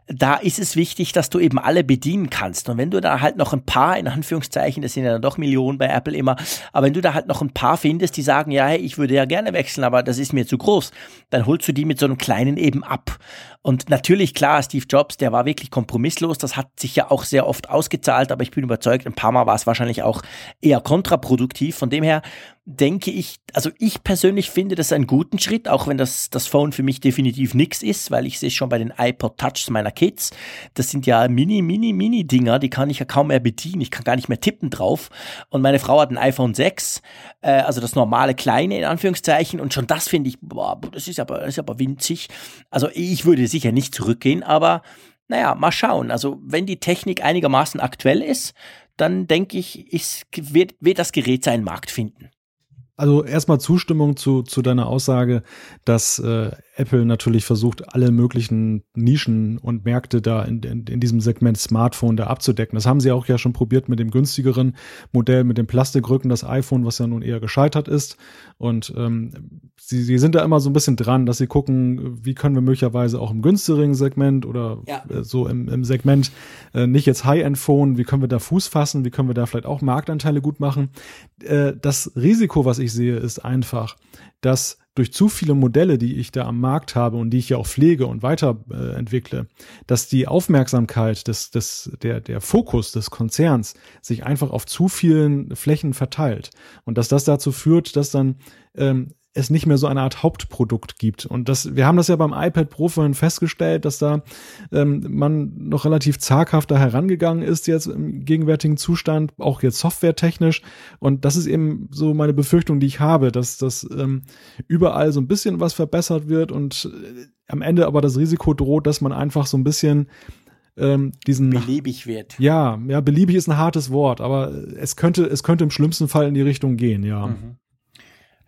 da ist es wichtig, dass du eben alle bedienen kannst. Und wenn du da halt noch ein paar, in Anführungszeichen, das sind ja dann doch Millionen bei Apple immer, aber wenn du da halt noch ein paar findest, die sagen, ja, hey, ich würde ja gerne wechseln, aber das ist mir zu groß, dann holst du die mit so einem kleinen eben ab. Und natürlich, klar, Steve Jobs, der war wirklich kompromisslos, das hat sich ja auch sehr oft ausgezahlt, aber ich bin überzeugt, ein paar Mal war es wahrscheinlich auch eher kontraproduktiv. Von dem her, denke ich, also ich persönlich finde das einen guten Schritt, auch wenn das, das Phone für mich definitiv nix ist, weil ich sehe schon bei den iPod Touchs meiner Kids, das sind ja mini, mini, mini Dinger, die kann ich ja kaum mehr bedienen, ich kann gar nicht mehr tippen drauf. Und meine Frau hat ein iPhone 6, äh, also das normale kleine in Anführungszeichen, und schon das finde ich, boah, das ist aber, das ist aber winzig. Also ich würde sicher nicht zurückgehen, aber naja, mal schauen. Also wenn die Technik einigermaßen aktuell ist, dann denke ich, ist, wird, wird das Gerät seinen Markt finden. Also erstmal Zustimmung zu, zu deiner Aussage, dass äh, Apple natürlich versucht, alle möglichen Nischen und Märkte da in, in, in diesem Segment Smartphone da abzudecken. Das haben sie auch ja schon probiert mit dem günstigeren Modell, mit dem Plastikrücken, das iPhone, was ja nun eher gescheitert ist. Und ähm, sie, sie sind da immer so ein bisschen dran, dass sie gucken, wie können wir möglicherweise auch im günstigeren Segment oder ja. äh, so im, im Segment äh, nicht jetzt High-End-Phone, wie können wir da Fuß fassen, wie können wir da vielleicht auch Marktanteile gut machen. Äh, das Risiko, was ich sehe, ist einfach, dass durch zu viele Modelle, die ich da am Markt habe und die ich ja auch pflege und weiterentwickle, dass die Aufmerksamkeit des, des, der, der Fokus des Konzerns sich einfach auf zu vielen Flächen verteilt. Und dass das dazu führt, dass dann ähm, es nicht mehr so eine Art Hauptprodukt gibt. Und das, wir haben das ja beim iPad Pro vorhin festgestellt, dass da ähm, man noch relativ zaghaft da herangegangen ist jetzt im gegenwärtigen Zustand, auch jetzt softwaretechnisch. Und das ist eben so meine Befürchtung, die ich habe, dass das ähm, überall so ein bisschen was verbessert wird und äh, am Ende aber das Risiko droht, dass man einfach so ein bisschen ähm, diesen beliebig wird. Ja, ja, beliebig ist ein hartes Wort, aber es könnte es könnte im schlimmsten Fall in die Richtung gehen, ja. Mhm.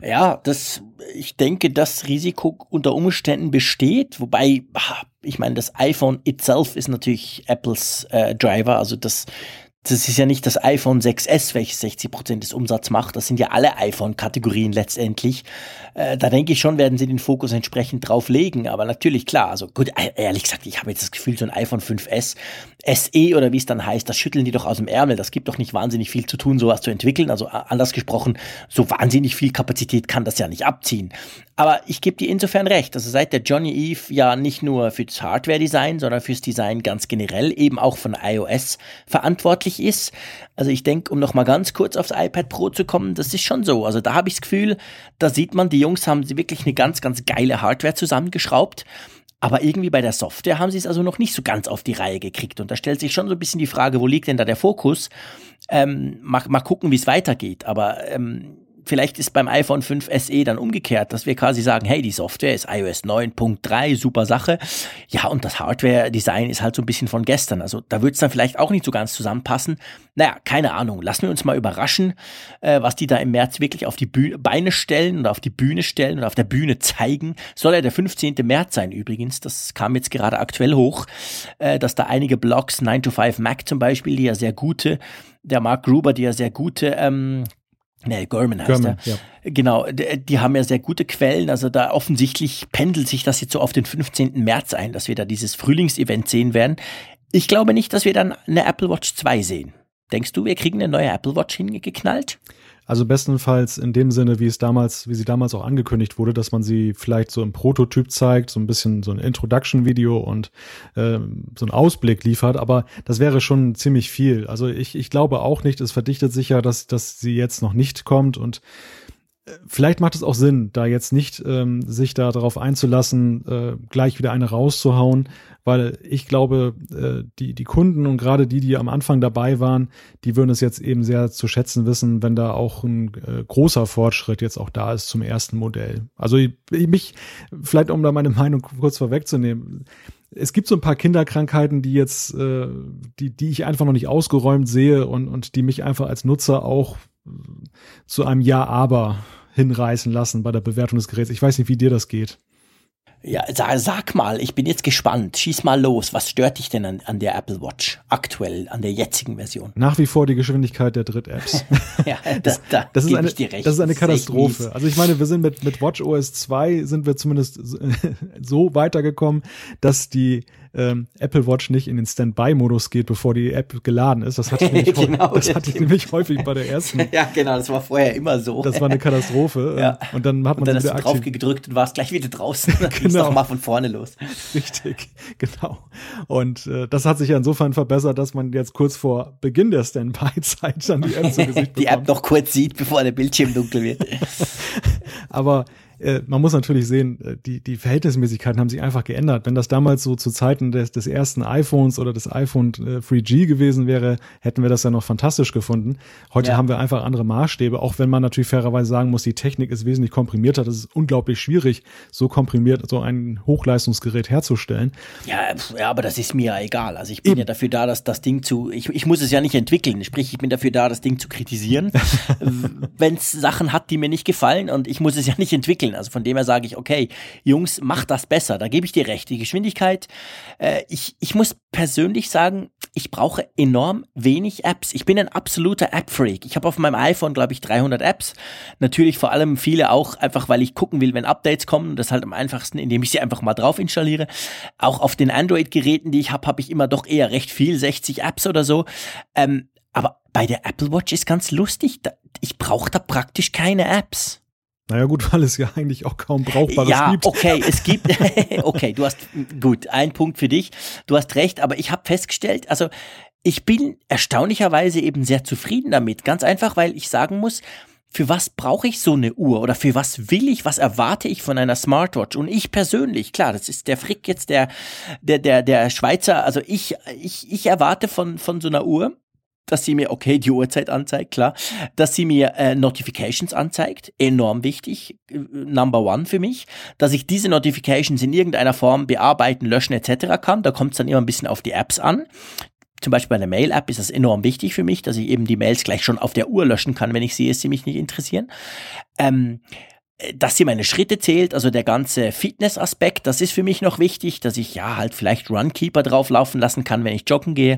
Ja, das, ich denke, das Risiko unter Umständen besteht, wobei, ich meine, das iPhone itself ist natürlich Apples äh, Driver, also das, das ist ja nicht das iPhone 6S, welches 60 Prozent des Umsatzes macht. Das sind ja alle iPhone-Kategorien letztendlich. Äh, da denke ich schon, werden sie den Fokus entsprechend drauf legen. Aber natürlich, klar, also gut, e-, ehrlich gesagt, ich habe jetzt das Gefühl, so ein iPhone 5S, SE oder wie es dann heißt, das schütteln die doch aus dem Ärmel. Das gibt doch nicht wahnsinnig viel zu tun, sowas zu entwickeln. Also anders gesprochen, so wahnsinnig viel Kapazität kann das ja nicht abziehen. Aber ich gebe dir insofern recht. Also seit der Johnny Eve ja nicht nur fürs Hardware-Design, sondern fürs Design ganz generell eben auch von iOS verantwortlich ist. Also ich denke, um nochmal ganz kurz aufs iPad Pro zu kommen, das ist schon so. Also da habe ich das Gefühl, da sieht man, die Jungs haben wirklich eine ganz, ganz geile Hardware zusammengeschraubt. Aber irgendwie bei der Software haben sie es also noch nicht so ganz auf die Reihe gekriegt. Und da stellt sich schon so ein bisschen die Frage, wo liegt denn da der Fokus? Ähm, mal, mal gucken, wie es weitergeht. Aber ähm, vielleicht ist beim iPhone 5 SE dann umgekehrt, dass wir quasi sagen, hey, die Software ist iOS 9.3, super Sache. Ja, und das Hardware-Design ist halt so ein bisschen von gestern. Also da wird es dann vielleicht auch nicht so ganz zusammenpassen. Naja, keine Ahnung. Lassen wir uns mal überraschen, äh, was die da im März wirklich auf die Bühne, Beine stellen oder auf die Bühne stellen oder auf der Bühne zeigen. Soll ja der 15. März sein übrigens. Das kam jetzt gerade aktuell hoch, äh, dass da einige Blogs, 9 to 5 Mac zum Beispiel, die ja sehr gute, der Mark Gruber, die ja sehr gute ähm, Nee, Gorman heißt Gorman, er. Ja. Genau, die, die, haben ja sehr gute Quellen. Also da offensichtlich pendelt sich das jetzt so auf den 15. März ein, dass wir da dieses Frühlingsevent sehen werden. Ich glaube nicht, dass wir dann eine Apple Watch 2 sehen. Denkst du, wir kriegen eine neue Apple Watch hingeknallt? Also bestenfalls in dem Sinne, wie es damals, wie sie damals auch angekündigt wurde, dass man sie vielleicht so im Prototyp zeigt, so ein bisschen so ein Introduction-Video und äh, so einen Ausblick liefert. Aber das wäre schon ziemlich viel. Also ich, ich glaube auch nicht, es verdichtet sich ja, dass, dass sie jetzt noch nicht kommt und vielleicht macht es auch Sinn, da jetzt nicht ähm, sich da darauf einzulassen, äh, gleich wieder eine rauszuhauen, weil ich glaube, äh, die, die Kunden und gerade die, die am Anfang dabei waren, die würden es jetzt eben sehr zu schätzen wissen, wenn da auch ein äh, großer Fortschritt jetzt auch da ist zum ersten Modell. Also ich, mich, vielleicht um da meine Meinung kurz vorwegzunehmen, es gibt so ein paar Kinderkrankheiten, die jetzt, äh, die, die ich einfach noch nicht ausgeräumt sehe und, und die mich einfach als Nutzer auch zu einem Ja-Aber hinreißen lassen bei der Bewertung des Geräts. Ich weiß nicht, wie dir das geht. Ja, sag mal, ich bin jetzt gespannt. Schieß mal los. Was stört dich denn an, an der Apple Watch aktuell, an der jetzigen Version? Nach wie vor die Geschwindigkeit der Dritt-Apps. ja, das, da das, ist eine, das ist eine Katastrophe. Also ich meine, wir sind mit, mit Watch OS 2 sind wir zumindest so weitergekommen, dass die ähm, Apple Watch nicht in den Standby-Modus geht, bevor die App geladen ist. Das hatte ich nämlich, genau, das hatte ich nämlich häufig bei der ersten. ja, genau, das war vorher immer so. Das war eine Katastrophe. ja. Und dann hat man und dann hast du drauf gedrückt und warst gleich wieder draußen. Dann genau. doch mal von vorne los. Richtig, genau. Und äh, das hat sich ja insofern verbessert, dass man jetzt kurz vor Beginn der Standby-Zeit dann die App zu Gesicht bekommt. Die App noch kurz sieht, bevor der Bildschirm dunkel wird. Aber äh, man muss natürlich sehen, äh, die, die Verhältnismäßigkeiten haben sich einfach geändert. Wenn das damals so zu Zeiten des, des ersten iPhones oder des iPhone äh, 3G gewesen wäre, hätten wir das ja noch fantastisch gefunden. Heute ja. haben wir einfach andere Maßstäbe, auch wenn man natürlich fairerweise sagen muss, die Technik ist wesentlich komprimierter. Das ist unglaublich schwierig, so komprimiert so ein Hochleistungsgerät herzustellen. Ja, ja aber das ist mir ja egal. Also ich bin Eben. ja dafür da, dass das Ding zu, ich, ich muss es ja nicht entwickeln. Sprich, ich bin dafür da, das Ding zu kritisieren, wenn es Sachen hat, die mir nicht gefallen und ich muss es ja nicht entwickeln entwickeln. Also von dem her sage ich, okay, Jungs, macht das besser. Da gebe ich dir recht. Die Geschwindigkeit, äh, ich, ich muss persönlich sagen, ich brauche enorm wenig Apps. Ich bin ein absoluter App-Freak. Ich habe auf meinem iPhone, glaube ich, 300 Apps. Natürlich vor allem viele auch einfach, weil ich gucken will, wenn Updates kommen. Das ist halt am einfachsten, indem ich sie einfach mal drauf installiere. Auch auf den Android-Geräten, die ich habe, habe ich immer doch eher recht viel, 60 Apps oder so. Ähm, aber bei der Apple Watch ist ganz lustig. Ich brauche da praktisch keine Apps. Naja, gut, weil es ja eigentlich auch kaum Brauchbares ja, gibt. Ja, okay, es gibt, okay, du hast, gut, ein Punkt für dich. Du hast recht, aber ich habe festgestellt, also ich bin erstaunlicherweise eben sehr zufrieden damit. Ganz einfach, weil ich sagen muss, für was brauche ich so eine Uhr oder für was will ich, was erwarte ich von einer Smartwatch? Und ich persönlich, klar, das ist der Frick jetzt der, der, der, der Schweizer, also ich, ich, ich erwarte von, von so einer Uhr, dass sie mir, okay, die Uhrzeit anzeigt, klar, dass sie mir äh, Notifications anzeigt, enorm wichtig, äh, number one für mich, dass ich diese Notifications in irgendeiner Form bearbeiten, löschen etc. kann, da kommt es dann immer ein bisschen auf die Apps an. Zum Beispiel bei der Mail-App ist das enorm wichtig für mich, dass ich eben die Mails gleich schon auf der Uhr löschen kann, wenn ich sehe, dass sie mich nicht interessieren. Ähm, dass sie meine Schritte zählt, also der ganze Fitness-Aspekt, das ist für mich noch wichtig, dass ich ja halt vielleicht Runkeeper drauf laufen lassen kann, wenn ich joggen gehe.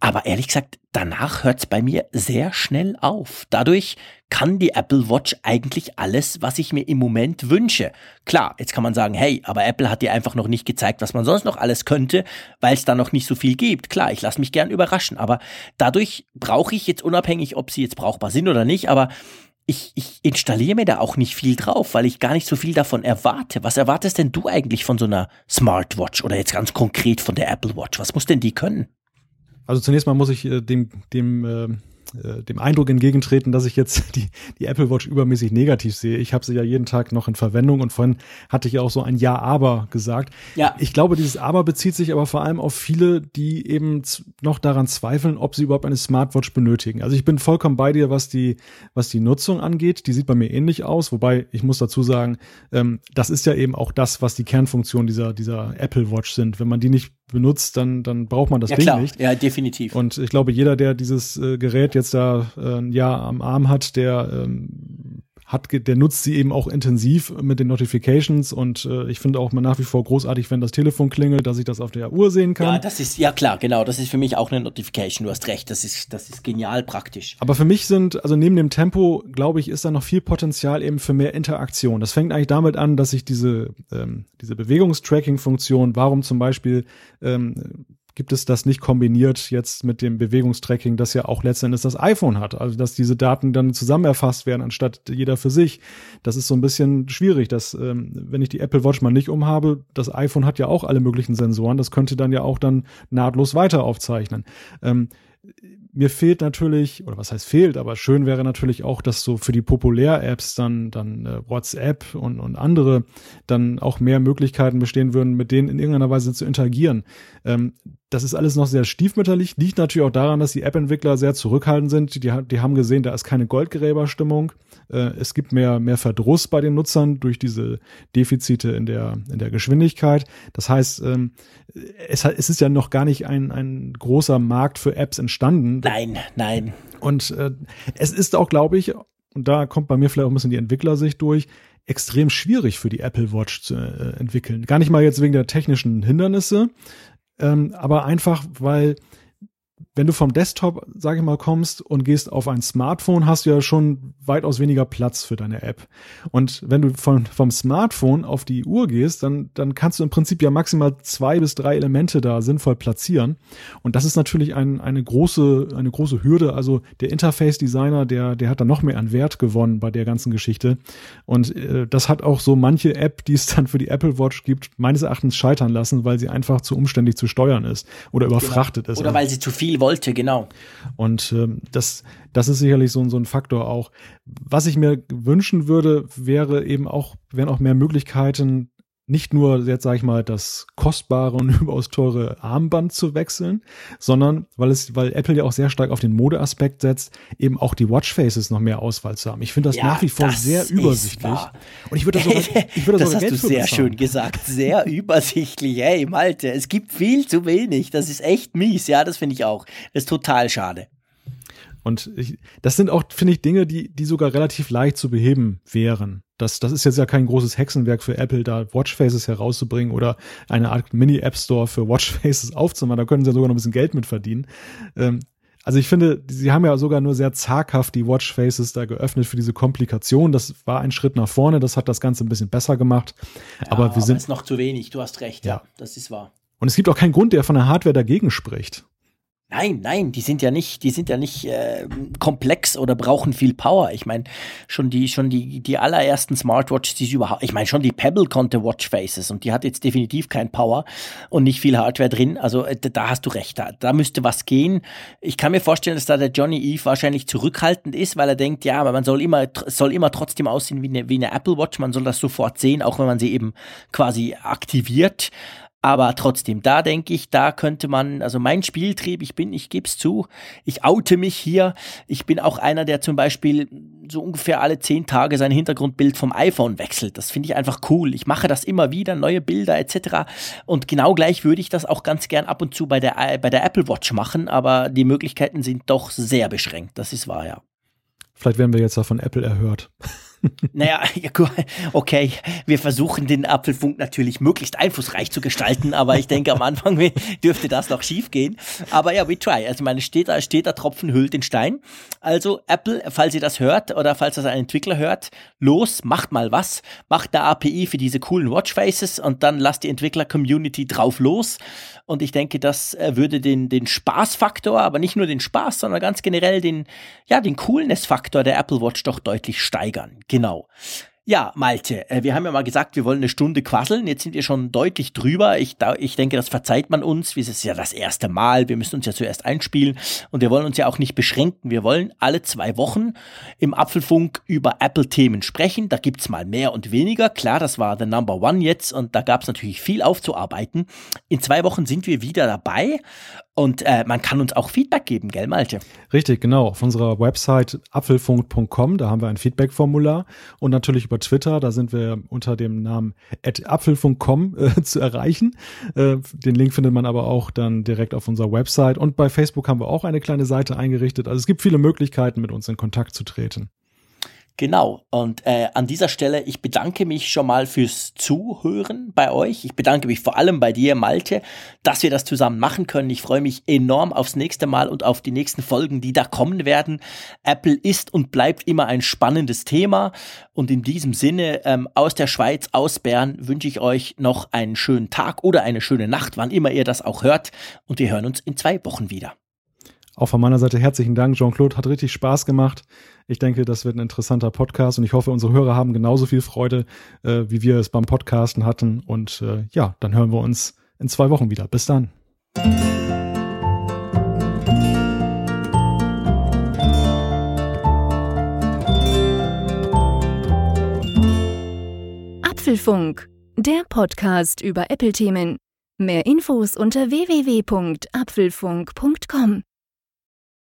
Aber ehrlich gesagt, danach hört es bei mir sehr schnell auf. Dadurch kann die Apple Watch eigentlich alles, was ich mir im Moment wünsche. Klar, jetzt kann man sagen, hey, aber Apple hat dir einfach noch nicht gezeigt, was man sonst noch alles könnte, weil es da noch nicht so viel gibt. Klar, ich lasse mich gern überraschen, aber dadurch brauche ich jetzt unabhängig, ob sie jetzt brauchbar sind oder nicht, aber ich, ich installiere mir da auch nicht viel drauf, weil ich gar nicht so viel davon erwarte. Was erwartest denn du eigentlich von so einer Smartwatch oder jetzt ganz konkret von der Apple Watch? Was muss denn die können? Also zunächst mal muss ich äh, dem, dem äh, äh, dem Eindruck entgegentreten, dass ich jetzt die, die Apple Watch übermäßig negativ sehe. Ich habe sie ja jeden Tag noch in Verwendung und vorhin hatte ich ja auch so ein Ja-Aber gesagt. Ja. Ich glaube, dieses Aber bezieht sich aber vor allem auf viele, die eben noch daran zweifeln, ob sie überhaupt eine Smartwatch benötigen. Also ich bin vollkommen bei dir, was die, was die Nutzung angeht. Die sieht bei mir ähnlich aus, wobei ich muss dazu sagen, ähm, das ist ja eben auch das, was die Kernfunktion dieser, dieser Apple Watch sind. Wenn man die nicht benutzt, dann, dann braucht man das ja, Ding klar. nicht. Ja, definitiv. Und ich glaube, jeder, der dieses äh, Gerät jetzt da äh, ein Jahr am Arm hat, der ähm, hat, der nutzt sie eben auch intensiv mit den Notifications und äh, ich finde auch mal nach wie vor großartig, wenn das Telefon klingelt, dass ich das auf der Uhr sehen kann. Ja, das ist, ja klar, genau, das ist für mich auch eine Notification, du hast recht, das ist, das ist genial praktisch. Aber für mich sind, also neben dem Tempo, glaube ich, ist da noch viel Potenzial eben für mehr Interaktion. Das fängt eigentlich damit an, dass ich diese, ähm, diese Bewegungstracking-Funktion, warum zum Beispiel ähm, gibt es das nicht kombiniert jetzt mit dem Bewegungstracking, das ja auch letztendlich das iPhone hat. Also dass diese Daten dann zusammen erfasst werden, anstatt jeder für sich. Das ist so ein bisschen schwierig, dass ähm, wenn ich die Apple Watch mal nicht umhabe, das iPhone hat ja auch alle möglichen Sensoren, das könnte dann ja auch dann nahtlos weiter aufzeichnen. Ähm, mir fehlt natürlich, oder was heißt fehlt, aber schön wäre natürlich auch, dass so für die Populär-Apps dann, dann äh, WhatsApp und, und andere dann auch mehr Möglichkeiten bestehen würden, mit denen in irgendeiner Weise zu interagieren. Ähm, das ist alles noch sehr stiefmütterlich, liegt natürlich auch daran, dass die App-Entwickler sehr zurückhaltend sind. Die, die haben gesehen, da ist keine Goldgräberstimmung. Äh, es gibt mehr, mehr Verdruss bei den Nutzern durch diese Defizite in der, in der Geschwindigkeit. Das heißt, ähm, es, es ist ja noch gar nicht ein, ein großer Markt für Apps entstanden. Nein, nein. Und äh, es ist auch, glaube ich, und da kommt bei mir vielleicht auch ein bisschen die Entwicklersicht durch, extrem schwierig für die Apple Watch zu äh, entwickeln. Gar nicht mal jetzt wegen der technischen Hindernisse, ähm, aber einfach, weil wenn du vom Desktop, sage ich mal, kommst und gehst auf ein Smartphone, hast du ja schon weitaus weniger Platz für deine App. Und wenn du von, vom Smartphone auf die Uhr gehst, dann, dann kannst du im Prinzip ja maximal zwei bis drei Elemente da sinnvoll platzieren. Und das ist natürlich ein, eine große, eine große Hürde. Also der Interface-Designer, der, der hat da noch mehr an Wert gewonnen bei der ganzen Geschichte. Und äh, das hat auch so manche App, die es dann für die Apple Watch gibt, meines Erachtens scheitern lassen, weil sie einfach zu umständlich zu steuern ist oder überfrachtet genau. ist. Oder weil sie zu viel wollte, genau. Und ähm, das, das ist sicherlich so, so ein Faktor auch. Was ich mir wünschen würde, wäre eben auch, wären auch mehr Möglichkeiten, nicht nur jetzt sage ich mal das kostbare und überaus teure Armband zu wechseln, sondern weil es, weil Apple ja auch sehr stark auf den Modeaspekt setzt, eben auch die Watchfaces noch mehr Auswahl zu haben. Ich finde das ja, nach wie vor sehr übersichtlich. Und ich würde das sogar, ich würde das, das hast Geld du sehr schön gesagt, sehr übersichtlich. Hey, Malte, es gibt viel zu wenig. Das ist echt mies. Ja, das finde ich auch. Das ist total schade. Und ich, das sind auch, finde ich, Dinge, die, die sogar relativ leicht zu beheben wären. Das, das ist jetzt ja kein großes Hexenwerk für Apple, da Watchfaces herauszubringen oder eine Art Mini-App Store für Watchfaces aufzumachen. Da können sie ja sogar noch ein bisschen Geld mit verdienen. Ähm, also ich finde, sie haben ja sogar nur sehr zaghaft die Watchfaces da geöffnet für diese Komplikation. Das war ein Schritt nach vorne, das hat das Ganze ein bisschen besser gemacht. Ja, aber wir sind. ist noch zu wenig, du hast recht, ja. ja, das ist wahr. Und es gibt auch keinen Grund, der von der Hardware dagegen spricht. Nein, nein, die sind ja nicht, die sind ja nicht äh, komplex oder brauchen viel Power. Ich meine, schon die, schon die, die allerersten Smartwatches, die sie überhaupt, ich meine, schon die Pebble konnte Watchfaces und die hat jetzt definitiv kein Power und nicht viel Hardware drin. Also äh, da hast du recht, da, da müsste was gehen. Ich kann mir vorstellen, dass da der Johnny Eve wahrscheinlich zurückhaltend ist, weil er denkt, ja, aber man soll immer, soll immer trotzdem aussehen wie eine, wie eine Apple Watch. Man soll das sofort sehen, auch wenn man sie eben quasi aktiviert. Aber trotzdem, da denke ich, da könnte man, also mein Spieltrieb, ich bin, ich gebe es zu, ich oute mich hier. Ich bin auch einer, der zum Beispiel so ungefähr alle zehn Tage sein Hintergrundbild vom iPhone wechselt. Das finde ich einfach cool. Ich mache das immer wieder, neue Bilder etc. Und genau gleich würde ich das auch ganz gern ab und zu bei der, bei der Apple Watch machen, aber die Möglichkeiten sind doch sehr beschränkt. Das ist wahr, ja. Vielleicht werden wir jetzt von Apple erhört. Naja, okay, wir versuchen den Apfelfunk natürlich möglichst einflussreich zu gestalten, aber ich denke, am Anfang dürfte das noch schief gehen. Aber ja, we try. Also, meine, steht da, steht da Tropfen hüllt den Stein. Also, Apple, falls ihr das hört oder falls das ein Entwickler hört, los, macht mal was. Macht eine API für diese coolen Watchfaces und dann lasst die Entwickler-Community drauf los. Und ich denke, das äh, würde den, den Spaßfaktor, aber nicht nur den Spaß, sondern ganz generell den, ja, den Coolness-Faktor der Apple Watch doch deutlich steigern. Genau. Ja, Malte, äh, wir haben ja mal gesagt, wir wollen eine Stunde quasseln. Jetzt sind wir schon deutlich drüber. Ich, ich denke, das verzeiht man uns. Es ist ja das erste Mal. Wir müssen uns ja zuerst einspielen. Und wir wollen uns ja auch nicht beschränken. Wir wollen alle zwei Wochen im Apfelfunk über Apple-Themen sprechen. Da gibt's mal mehr und weniger. Klar, das war der Number One jetzt. Und da gab's natürlich viel aufzuarbeiten. In zwei Wochen sind wir wieder dabei. Und äh, man kann uns auch Feedback geben, gell, Malte? Richtig, genau. Auf unserer Website apfelfunk.com, da haben wir ein Feedback-Formular. Und natürlich über Twitter, da sind wir unter dem Namen apfelfunk.com äh, zu erreichen. Äh, den Link findet man aber auch dann direkt auf unserer Website. Und bei Facebook haben wir auch eine kleine Seite eingerichtet. Also es gibt viele Möglichkeiten, mit uns in Kontakt zu treten. Genau. Und äh, an dieser Stelle, ich bedanke mich schon mal fürs Zuhören bei euch. Ich bedanke mich vor allem bei dir, Malte, dass wir das zusammen machen können. Ich freue mich enorm aufs nächste Mal und auf die nächsten Folgen, die da kommen werden. Apple ist und bleibt immer ein spannendes Thema. Und in diesem Sinne, ähm, aus der Schweiz, aus Bern, wünsche ich euch noch einen schönen Tag oder eine schöne Nacht, wann immer ihr das auch hört. Und wir hören uns in zwei Wochen wieder. Auch von meiner Seite herzlichen Dank, Jean-Claude. Hat richtig Spaß gemacht. Ich denke, das wird ein interessanter Podcast und ich hoffe, unsere Hörer haben genauso viel Freude, äh, wie wir es beim Podcasten hatten. Und äh, ja, dann hören wir uns in zwei Wochen wieder. Bis dann. Apfelfunk, der Podcast über Apple-Themen. Mehr Infos unter www.apfelfunk.com.